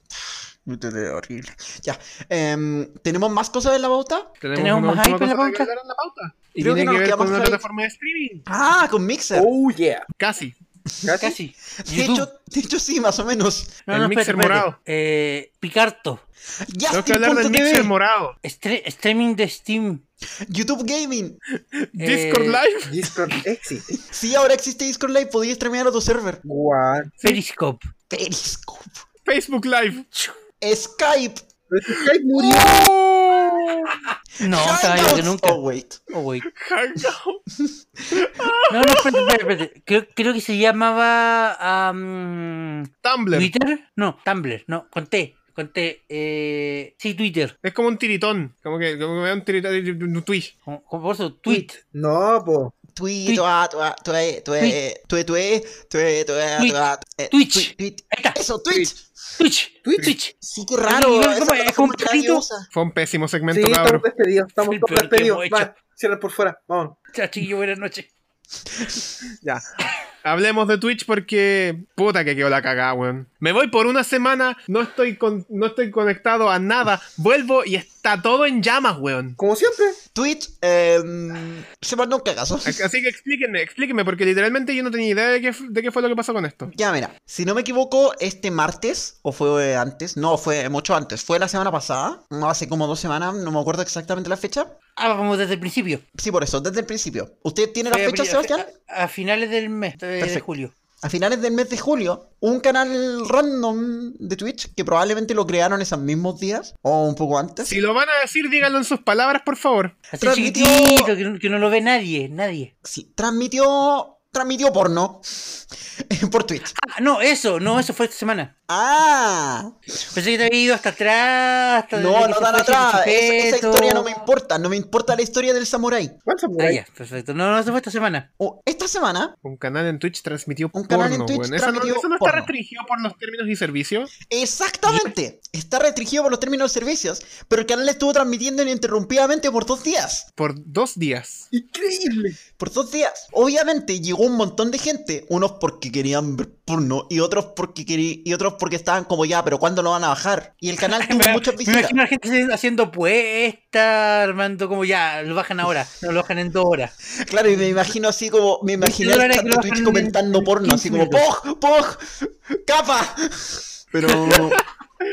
Mi Twitter es horrible. Ya. em, ¿Tenemos más cosas en la pauta? ¿Tenemos una más hype en la pauta? hablar en la pauta. Y Creo que no ver con una plataforma de streaming. Ah, con Mixer. Oh yeah. Casi. Casi. de, YouTube. hecho, de hecho, sí, más o menos. no, el no, mixer espérate, espérate. morado. Eh, Picarto. Tengo que hablar del mixer morado. Stre- streaming de Steam. YouTube Gaming. Discord Eh, Live. Discord existe. Sí, ahora existe Discord Live, podías streamear a tu server. What? Periscope. Periscope. Facebook Live. Skype. Skype murió. No, estaba yo que nunca. Oh, wait. Oh, wait. No, no, espérate, espérate, espérate. Creo, creo que se llamaba am, Tumblr. Twitter. No, Tumblr. No, conté. Conté. Eh, sí, Twitter. Es como un tiritón. Como que, como que me da un tiritón. Un. Como, como por eso, tweet. No, po. Twitch. está. Eso, Twitch. Twitch. Twitch. Twitch. Sí, qué raro. Fue un pésimo Sí, segmento, estamos cabrón. despedidos. Estamos todos despedidos. cierra por fuera. Vamos. Chao, chiquillo, buenas noches. Ya. Hablemos de Twitch porque. Puta que quedó la cagada, weón. Me voy por una semana, no estoy, con, no estoy conectado a nada. Vuelvo y está todo en llamas, weón. Como siempre. Twitch, eh, se mandó un cagazo. Así que explíquenme, explíquenme, porque literalmente yo no tenía idea de qué, de qué fue lo que pasó con esto. Ya, mira, si no me equivoco, este martes, o fue antes, no, fue mucho antes, fue la semana pasada, no hace como dos semanas, no me acuerdo exactamente la fecha. Ah, vamos desde el principio. Sí, por eso, desde el principio. ¿Usted tiene la fecha, Sebastián? A, a finales del mes de, de julio. A finales del mes de julio, un canal random de Twitch que probablemente lo crearon esos mismos días o un poco antes. Si lo van a decir, díganlo en sus palabras, por favor. Así Transmitió- chiquitito, que no, que no lo ve nadie, nadie. Sí, transmitió, transmitió porno por Twitch. Ah, no, eso, no, eso fue esta semana. Ah, Pensé que te había ido hasta atrás, hasta no, no tan atrás. Esa, historia no me importa. No me importa la historia del samurái. ¿Cuál Ah, ya, perfecto. No, no, eso fue esta semana. Oh, esta semana, Un canal en Twitch transmitió Un porno, canal en Twitch weón. Eso no, transmitió eso no está porno. restringido por los términos y servicios. exactamente, está restringido por los términos de servicios, pero el canal estuvo transmitiendo ininterrumpidamente por dos días. Por dos días. Increíble. Por dos días. Obviamente llegó un montón de gente, unos porque querían ver porno y otros porque querí- y otros porque estaban como ya, pero ¿cuándo lo van a bajar? Y el canal tuvo Me, muchas me visitas. imagino a la gente haciendo puestas, armando como ya, lo bajan ahora, no lo bajan en dos horas. Claro, y me imagino así como, me imaginé chat de lo Twitch en comentando porno, así 15 como ¡Pog! ¡Pog! ¡Capa! Pero...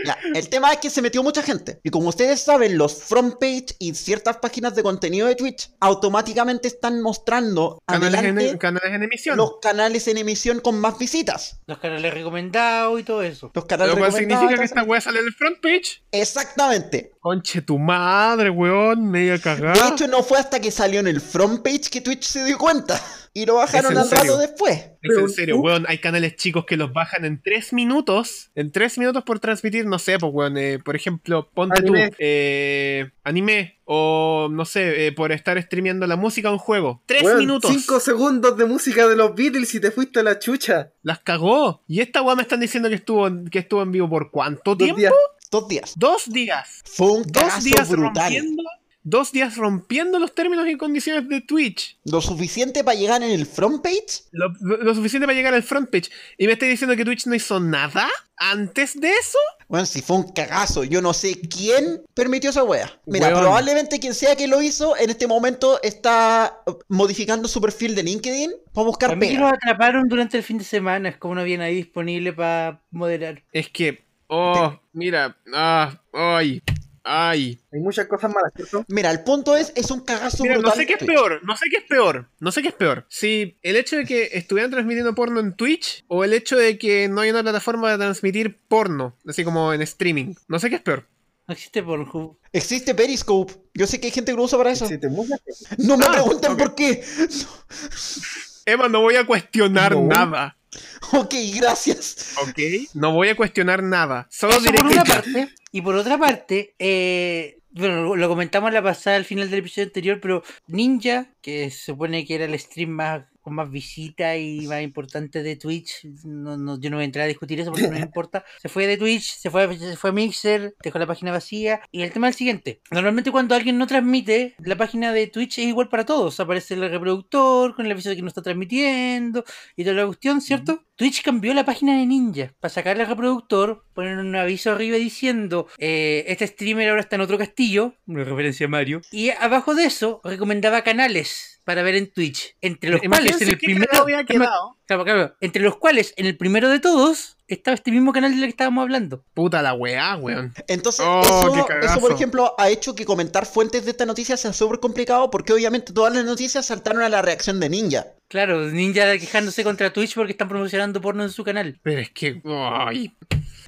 Ya, el tema es que se metió mucha gente. Y como ustedes saben, los front page y ciertas páginas de contenido de Twitch automáticamente están mostrando Canales en, adelante canales en emisión. los canales en emisión con más visitas. Los canales recomendados y todo eso. Los canales Lo cual significa que esta weá sale en el front page. Exactamente. Conche tu madre, weón. Media De cagada. hecho, no fue hasta que salió en el front page que Twitch se dio cuenta. Y lo bajaron al rato después. Es Pero en serio, tú- weón. Hay canales chicos que los bajan en tres minutos. En tres minutos por transmitir, no sé, pues, weón. eh, por ejemplo, ponte Anime. tú. eh, anime. O, no sé, eh, por estar streameando la música a un juego. Tres Weón, minutos. Cinco segundos de música de los Beatles y te fuiste a la chucha. Las cagó. Y esta weá me están diciendo que estuvo, en- que estuvo en vivo por cuánto Dos tiempo? días. Dos días. Dos días. Fue un Dos días brutal. rompiendo. Dos días rompiendo los términos y condiciones de Twitch. Lo suficiente para llegar en el front page. Lo, lo- lo suficiente para llegar al front page. Y me está diciendo que Twitch no hizo nada antes de eso. Bueno, si fue un cagazo. Yo no sé quién permitió esa wea. Mira, Weón. probablemente quien sea que lo hizo en este momento está modificando su perfil de LinkedIn para buscar pega. los atraparon durante el fin de semana, es como no había nadie disponible para moderar. Es que. Oh, mira. Ah, ay. Ay. Hay muchas cosas malas, ¿cierto? Mira, el punto es, es un cagazo Mira, no sé qué es Twitch. peor, no sé qué es peor, no sé qué es peor. Si el hecho de que estuvieran transmitiendo porno en Twitch o el hecho de que no hay una plataforma de transmitir porno, así como en streaming. No sé qué es peor. Existe Pornhub. Existe Periscope. Yo sé que hay gente que lo usa para eso. Existe mucha gente. No me Ah, pregunten por qué. Emma, no voy a cuestionar No. nada. Ok, gracias. ¿Ok? No voy a cuestionar nada. Solo Eso diré por que una parte. Y por otra parte, eh, bueno, lo- lo comentamos la pasada al final del episodio anterior, pero Ninja, que se supone que era el stream más con más visitas y más importante de Twitch, no, no, yo no voy a entrar a discutir eso porque no me importa, se fue de Twitch, se fue, se fue a Mixer, dejó la página vacía, y el tema es el siguiente, normalmente cuando alguien no transmite, la página de Twitch es igual para todos, aparece el reproductor con el aviso de que no está transmitiendo y toda la cuestión, ¿cierto? Twitch cambió la página de Ninja. Para sacarle al reproductor, poner un aviso arriba diciendo eh, este streamer ahora está en otro castillo, una referencia a Mario, y abajo de eso recomendaba canales para ver en Twitch, entre los cuales en el primero cagado había quedado. Claro, claro, entre los cuales en el primero de todos estaba este mismo canal del que estábamos hablando. Puta la weá, weón. Entonces, Oh, eso, por ejemplo, ha hecho que comentar fuentes de esta noticia sea súper complicado porque obviamente todas las noticias saltaron a la reacción de Ninja. Claro, Ninja quejándose contra Twitch porque están promocionando porno en su canal. Pero es que. Ay.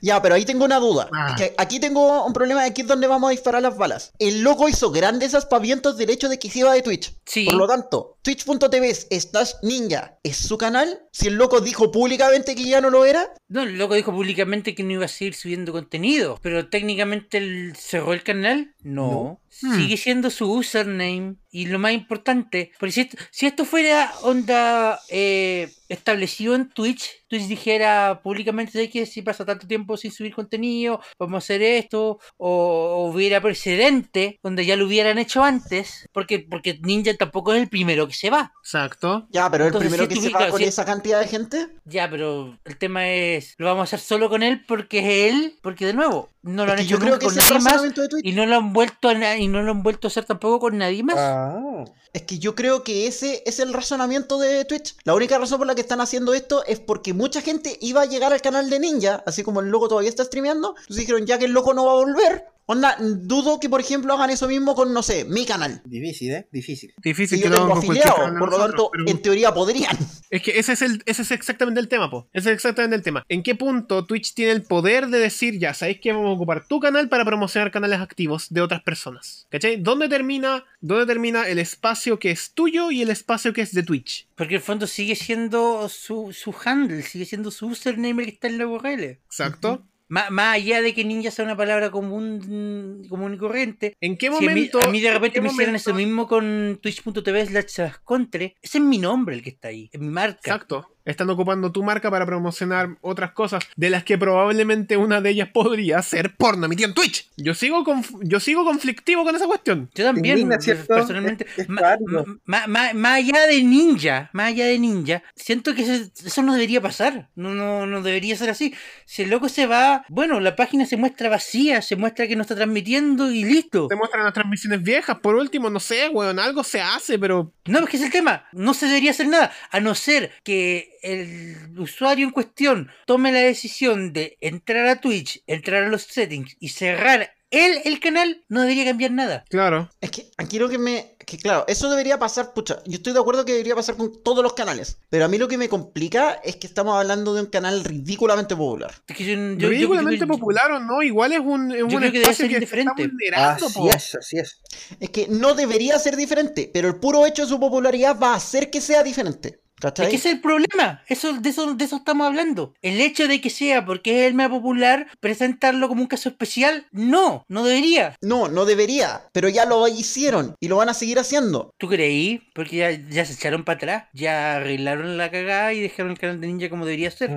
Ya, pero ahí tengo una duda. Ah. Es que aquí tengo un problema, aquí es donde vamos a disparar las balas. El loco hizo grandes aspavientos del hecho de que se iba de Twitch. Sí. Por lo tanto, twitch.tv slash ninja es su canal. Si el loco dijo públicamente que ya no lo era, No, el loco dijo públicamente que no iba a seguir subiendo contenido, pero técnicamente él cerró el canal. No. Hmm. Sigue siendo su username. Y lo más importante, porque si esto, si esto fuera onda eh, establecido en Twitch, Twitch dijera públicamente "¿Sabes que si pasa tanto tiempo sin subir contenido, vamos a hacer esto, o, o hubiera precedente donde ya lo hubieran hecho antes, porque, porque Ninja tampoco es el primero que se va. Exacto. ya, pero el primero si que se va con si- esa cantidad de gente. Ya, pero el tema es, lo vamos a hacer solo con él porque es él, porque de nuevo, no lo han hecho yo creo que con ese es el nadie más razonamiento de Twitch. y no lo han vuelto a y no lo han vuelto a hacer tampoco con nadie más. Ah. Es que yo creo que ese es el razonamiento de Twitch. La única razón por la que están haciendo esto es porque mucha gente iba a llegar al canal de Ninja, así como el loco todavía está streameando. Entonces dijeron, ya que el loco no va a volver, Onda, dudo que, por ejemplo, hagan eso mismo con, no sé, mi canal. Difícil, ¿eh? Difícil. Difícil Si que yo lo tengo hagan cualquier afiliado, por lo tanto, pero- en teoría podrían. Es que ese es, el, ese es exactamente el tema, po. Ese es exactamente el tema. ¿En qué punto Twitch tiene el poder de decir, ya, sabéis que vamos a ocupar tu canal para promocionar canales activos de otras personas? ¿Cachai? ¿Dónde termina, ¿Dónde termina el espacio que es tuyo y el espacio que es de Twitch? Porque en el fondo sigue siendo su, su handle, sigue siendo su username el que está en la URL. Exacto. Má- Más allá de que ninja sea una palabra común, común y corriente. ¿En qué si a, mí, momento? a mí de en repente me hicieran momento- eso mismo con twitch.tv slash contre, ese es mi nombre el que está ahí, es mi marca. Exacto. Están ocupando tu marca para promocionar otras cosas de las que probablemente una de ellas podría ser porno emitido en Twitch. Yo sigo, conf- yo sigo conflictivo con esa cuestión. Yo también, ¿cierto? personalmente, Es- es ma- más allá de ninja, más allá de ninja, siento que eso, eso no debería pasar, no, no, no debería ser así. Si el loco se va, bueno, la página se muestra vacía, se muestra que no está transmitiendo y listo. Te muestran las transmisiones viejas. Por último, no sé, weón, algo se hace, pero No, es que es el tema, no se debería hacer nada, a no ser que el usuario en cuestión tome la decisión de entrar a Twitch, entrar a los settings y cerrar él el canal, no debería cambiar nada. claro. Es que aquí lo que me. Que claro, eso debería pasar, pucha. Yo estoy de acuerdo que debería pasar con todos los canales. Pero a mí lo que me complica es que estamos hablando de un canal ridículamente popular. Es que yo- yo- yo- Ridículamente yo- popular o no, igual es un, es un creo que debe espacio ser que está vulnerando, Así po. es, así es. Es que no debería ser diferente, pero el puro hecho de su popularidad va a hacer que sea diferente. ¿Cachai? Es que ese es el problema, eso, de, eso, de eso estamos hablando. El hecho de que sea porque es el más popular, presentarlo como un caso especial, no, no debería. No, no debería, pero ya lo hicieron y lo van a seguir haciendo. ¿Tú creí? Porque ya, ya se echaron para atrás, ya arreglaron la cagada y dejaron el canal de Ninja como debería ser.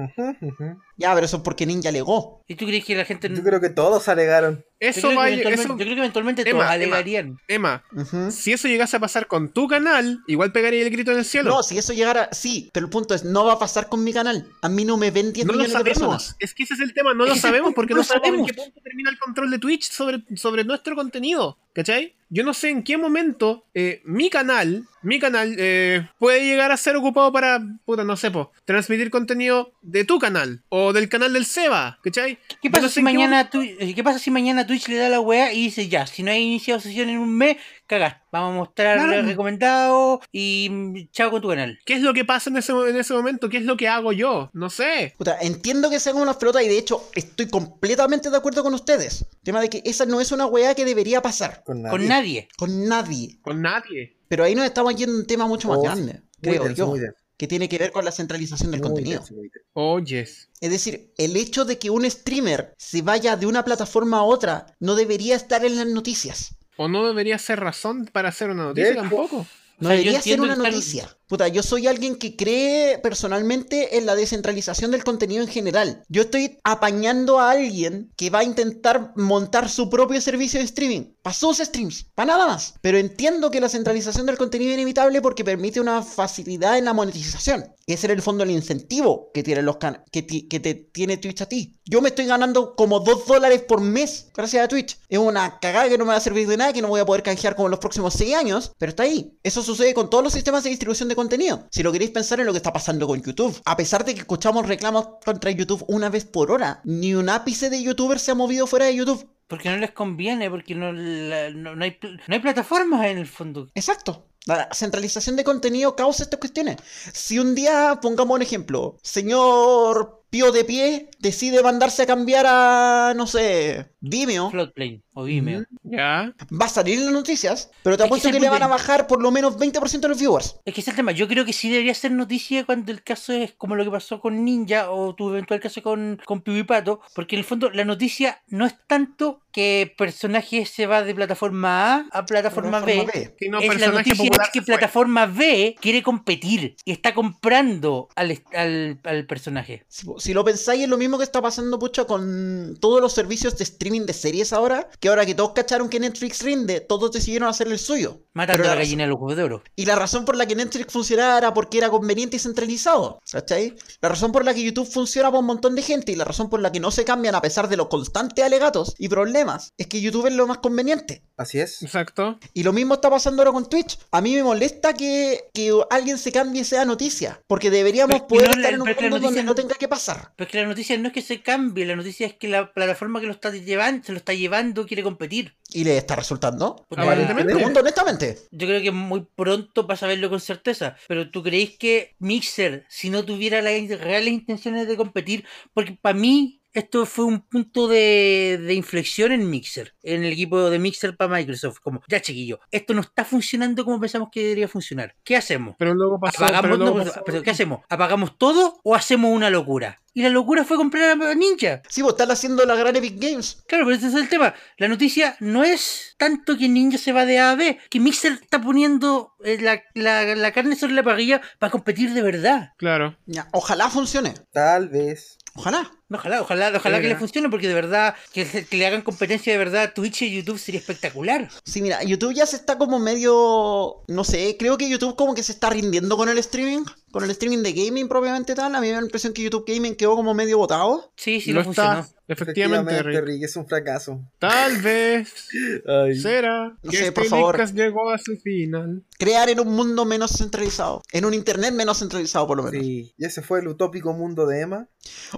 Ya, pero eso es porque Ninja alegó. ¿Y tú crees que la gente Yo creo que todos alegaron. Yo Eso creo, que va a- eventualmente, eso- yo creo que eventualmente Emma, todos Emma. alegarían. Emma, si eso llegase a pasar con tu canal, igual pegaría el grito en el cielo. No, si eso llegara, sí, pero el punto es, no va a pasar con mi canal. A mí no me ven 10 No lo de sabemos. personas. Es que ese es el tema, no lo sabemos porque no sabemos en qué punto termina el control de Twitch sobre, sobre nuestro contenido. ¿Cachai? Yo no sé en qué momento eh, mi canal, mi canal eh, puede llegar a ser ocupado para, puta, no sé, po, transmitir contenido de tu canal o del canal del Seba, ¿cachai? ¿Qué pasa, no sé si qué mañana eh, ¿Qué pasa si mañana Twitch le da la weá y dice ya, si no hay iniciado sesión en un mes, cagás. Vamos a mostrar Claro. el recomendado y chao con tu canal. ¿Qué es lo que pasa en ese, en ese momento? ¿Qué es lo que hago yo? No sé. Puta, entiendo que sean unas pelotas y de hecho estoy completamente de acuerdo con ustedes. Tema de que esa no es una weá que debería pasar Con nadie. Con nadie. con nadie. Con nadie. Pero ahí nos estamos yendo a un tema mucho más Oh, grande, creo yo, que tiene que ver con la centralización del muy contenido. denso. Oh, yes. Es decir, el hecho de que un streamer se vaya de una plataforma a otra no debería estar en las noticias. ¿O no debería ser razón para hacer una noticia tampoco? No O sea, debería ser una el tal- noticia. Puta, yo soy alguien que cree personalmente en la descentralización del contenido en general. Yo estoy apañando a alguien que va a intentar montar su propio servicio de streaming. Para sus streams, para nada más. Pero entiendo que la centralización del contenido es inevitable porque permite una facilidad en la monetización. Ese era el fondo el incentivo que tienen los can que, ti- que te tiene Twitch a ti. Yo me estoy ganando como 2 dólares por mes gracias a Twitch. Es una cagada que no me va a servir de nada, que no voy a poder canjear como en los próximos 6 años, pero está ahí. Eso sucede con todos los sistemas de distribución de contenido. Si lo queréis pensar en lo que está pasando con YouTube. A pesar de que escuchamos reclamos contra YouTube una vez por hora, ni un ápice de youtuber se ha movido fuera de YouTube. Porque no les conviene, porque no, la- no, no hay, no hay plataformas en el fondo. Exacto. La centralización de contenido causa estas cuestiones. Si un día, pongamos un ejemplo, señor Pío de Pie decide mandarse a cambiar a, no sé, Vimeo, Floodplane o Vimeo. Ya. va a salir en las noticias, pero te Es que apuesto que le van a bajar por lo menos 20% de los viewers. Es que ese es el tema. Yo creo que sí debería ser noticia cuando el caso es como lo que pasó con Ninja o tu eventual caso con, con Pibipato. Porque en el fondo la noticia no es tanto que personaje se va de plataforma A a plataforma, B. No, es la noticia es que plataforma B quiere competir y está comprando al, al, al personaje. Si, si lo pensáis, es lo mismo que está pasando, pucha, con todos los servicios de streaming de series ahora, que ahora que todos cacharon que Netflix rinde, todos decidieron hacer el suyo. Matando a la la gallina de los huevos de oro. Y la razón por la que Netflix funcionaba era porque era conveniente y centralizado, ¿cachai? La razón por la que YouTube funciona para un montón de gente y la razón por la que no se cambian a pesar de los constantes alegatos y problemas es que YouTube es lo más conveniente. Así es. Exacto. Y lo mismo está pasando ahora con Twitch. A mí me molesta que, que alguien se cambie y sea noticia, porque deberíamos Pero poder no, estar en un mundo donde no- tenga que pasar. Pero es que la noticia no es que se cambie, la noticia es que la plataforma que lo está llevando, se lo está llevando quiere competir. ¿Y le está resultando? Puta, Aparentemente. Pregunto honestamente. Yo creo que muy pronto vas a verlo con certeza. Pero tú creéis que Mixer, si no tuviera las reales intenciones de competir, porque para mí esto fue un punto de, de inflexión en Mixer, en el equipo de Mixer para Microsoft. Como, ya chiquillo, esto no está funcionando como pensamos que debería funcionar. ¿Qué hacemos? Pero luego pasó. ¿Apagamos, pero luego no, pero- pasó- pero ¿Qué hacemos? ¿Apagamos todo o hacemos una locura? Y la locura fue comprar a Ninja. Sí, vos están haciendo la gran Epic Games. Claro, pero ese es el tema. La noticia no es tanto que Ninja se va de A a B, que Mixer está poniendo eh, la, la- la carne sobre la parrilla para competir de verdad. Claro. Ya, Ojalá funcione. Tal vez. Ojalá. Ojalá, ojalá, ojalá que le funcione, porque de verdad, que, le hagan competencia de verdad a Twitch y YouTube sería espectacular. Sí, mira, YouTube ya se está como medio. No sé, creo que YouTube como que se está rindiendo con el streaming. Con el streaming de gaming propiamente tal. A mí me da la impresión que YouTube Gaming quedó como medio botado. Sí, sí, lo no está. funcionó. Efectivamente, Rick. Rick, es un fracaso. Tal vez Ay. será No que sé, este por favor. Leadcast llegó a su final. Crear en un mundo menos centralizado. En un internet menos centralizado, por lo menos. Sí, y ese fue el utópico mundo de Emma.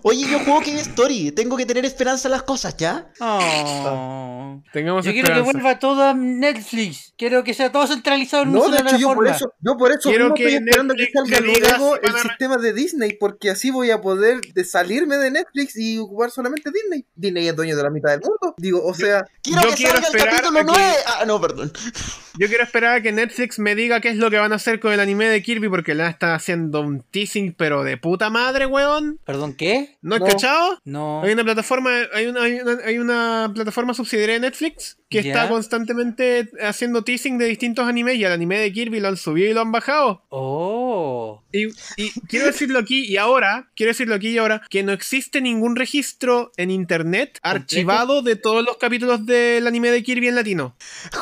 Oye, yo juego Game Story. Tengo que tener esperanza en las cosas, ¿ya? Oh. Tengamos Yo quiero que esperanza. vuelva todo a Netflix. Quiero que sea todo centralizado en No, una de hecho, yo por eso, yo por eso Quiero mismo que estoy esperando que salga luego el sistema de Disney, porque así voy a poder de salirme de Netflix y jugar solamente Disney. Disney es dueño de la mitad del mundo. Digo, o sea, Quiero Yo que quiero salga el esperar capítulo a que- 9. Ah, no, perdón. Yo quiero esperar a que Netflix me diga qué es lo que van a hacer con el anime de Kirby porque le está haciendo un teasing pero de puta madre, weón. ¿Perdón, qué? ¿No has No. cachado? No. Hay una plataforma, hay una, hay una, hay una plataforma subsidiaria de Netflix que Ya. está constantemente haciendo teasing de distintos animes y el anime de Kirby lo han subido y lo han bajado. Oh. Y, y quiero decirlo aquí y ahora, quiero decirlo aquí y ahora, que no existe ningún registro en internet archivado de todos los capítulos del anime de Kirby en latino.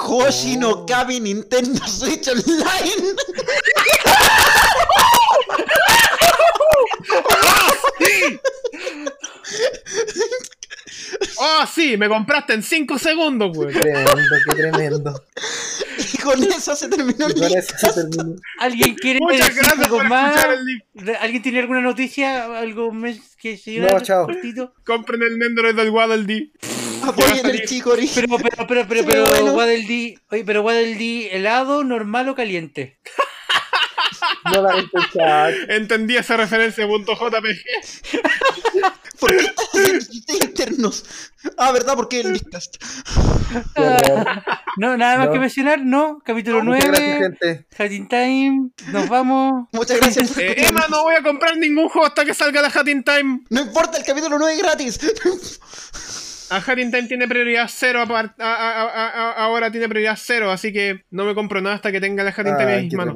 Hoshi Oh. no Kabi Nintendo Switch Online. ¡Oh, sí! Me compraste en 5 segundos, güey. tremendo, qué tremendo. y con eso se terminó el Y con eso se terminó. ¿Alguien quiere Muchas decir gracias algo por más? escuchar el link. ¿De- ¿Alguien tiene alguna noticia? ¿Algo mes que se No, chao. cortito? Compren el Nendoroid del Waddle Dee. Apoyen el Chicory. Pero, pero, pero, pero, pero, bueno. Waddle Dee, oye, pero Waddle Dee, ¿helado, normal o caliente? No la viste el chat. Entendí esa referencia, punto JPG. ¿Por qué estás internos? Ah, ¿verdad? Porque el Discast. Qué horror. No, nada más No. que mencionar, ¿no? Capítulo Muchas 9, gracias, gente. Hatting Time, nos vamos. Muchas gracias por Eh. Emma, no voy a comprar ningún juego hasta que salga la Hat in Time. No importa, el capítulo 9 es gratis. A Time tiene prioridad cero, a- a- a- a- ahora tiene prioridad cero, así que no me compro nada hasta que tenga la Hat in Time en mis manos.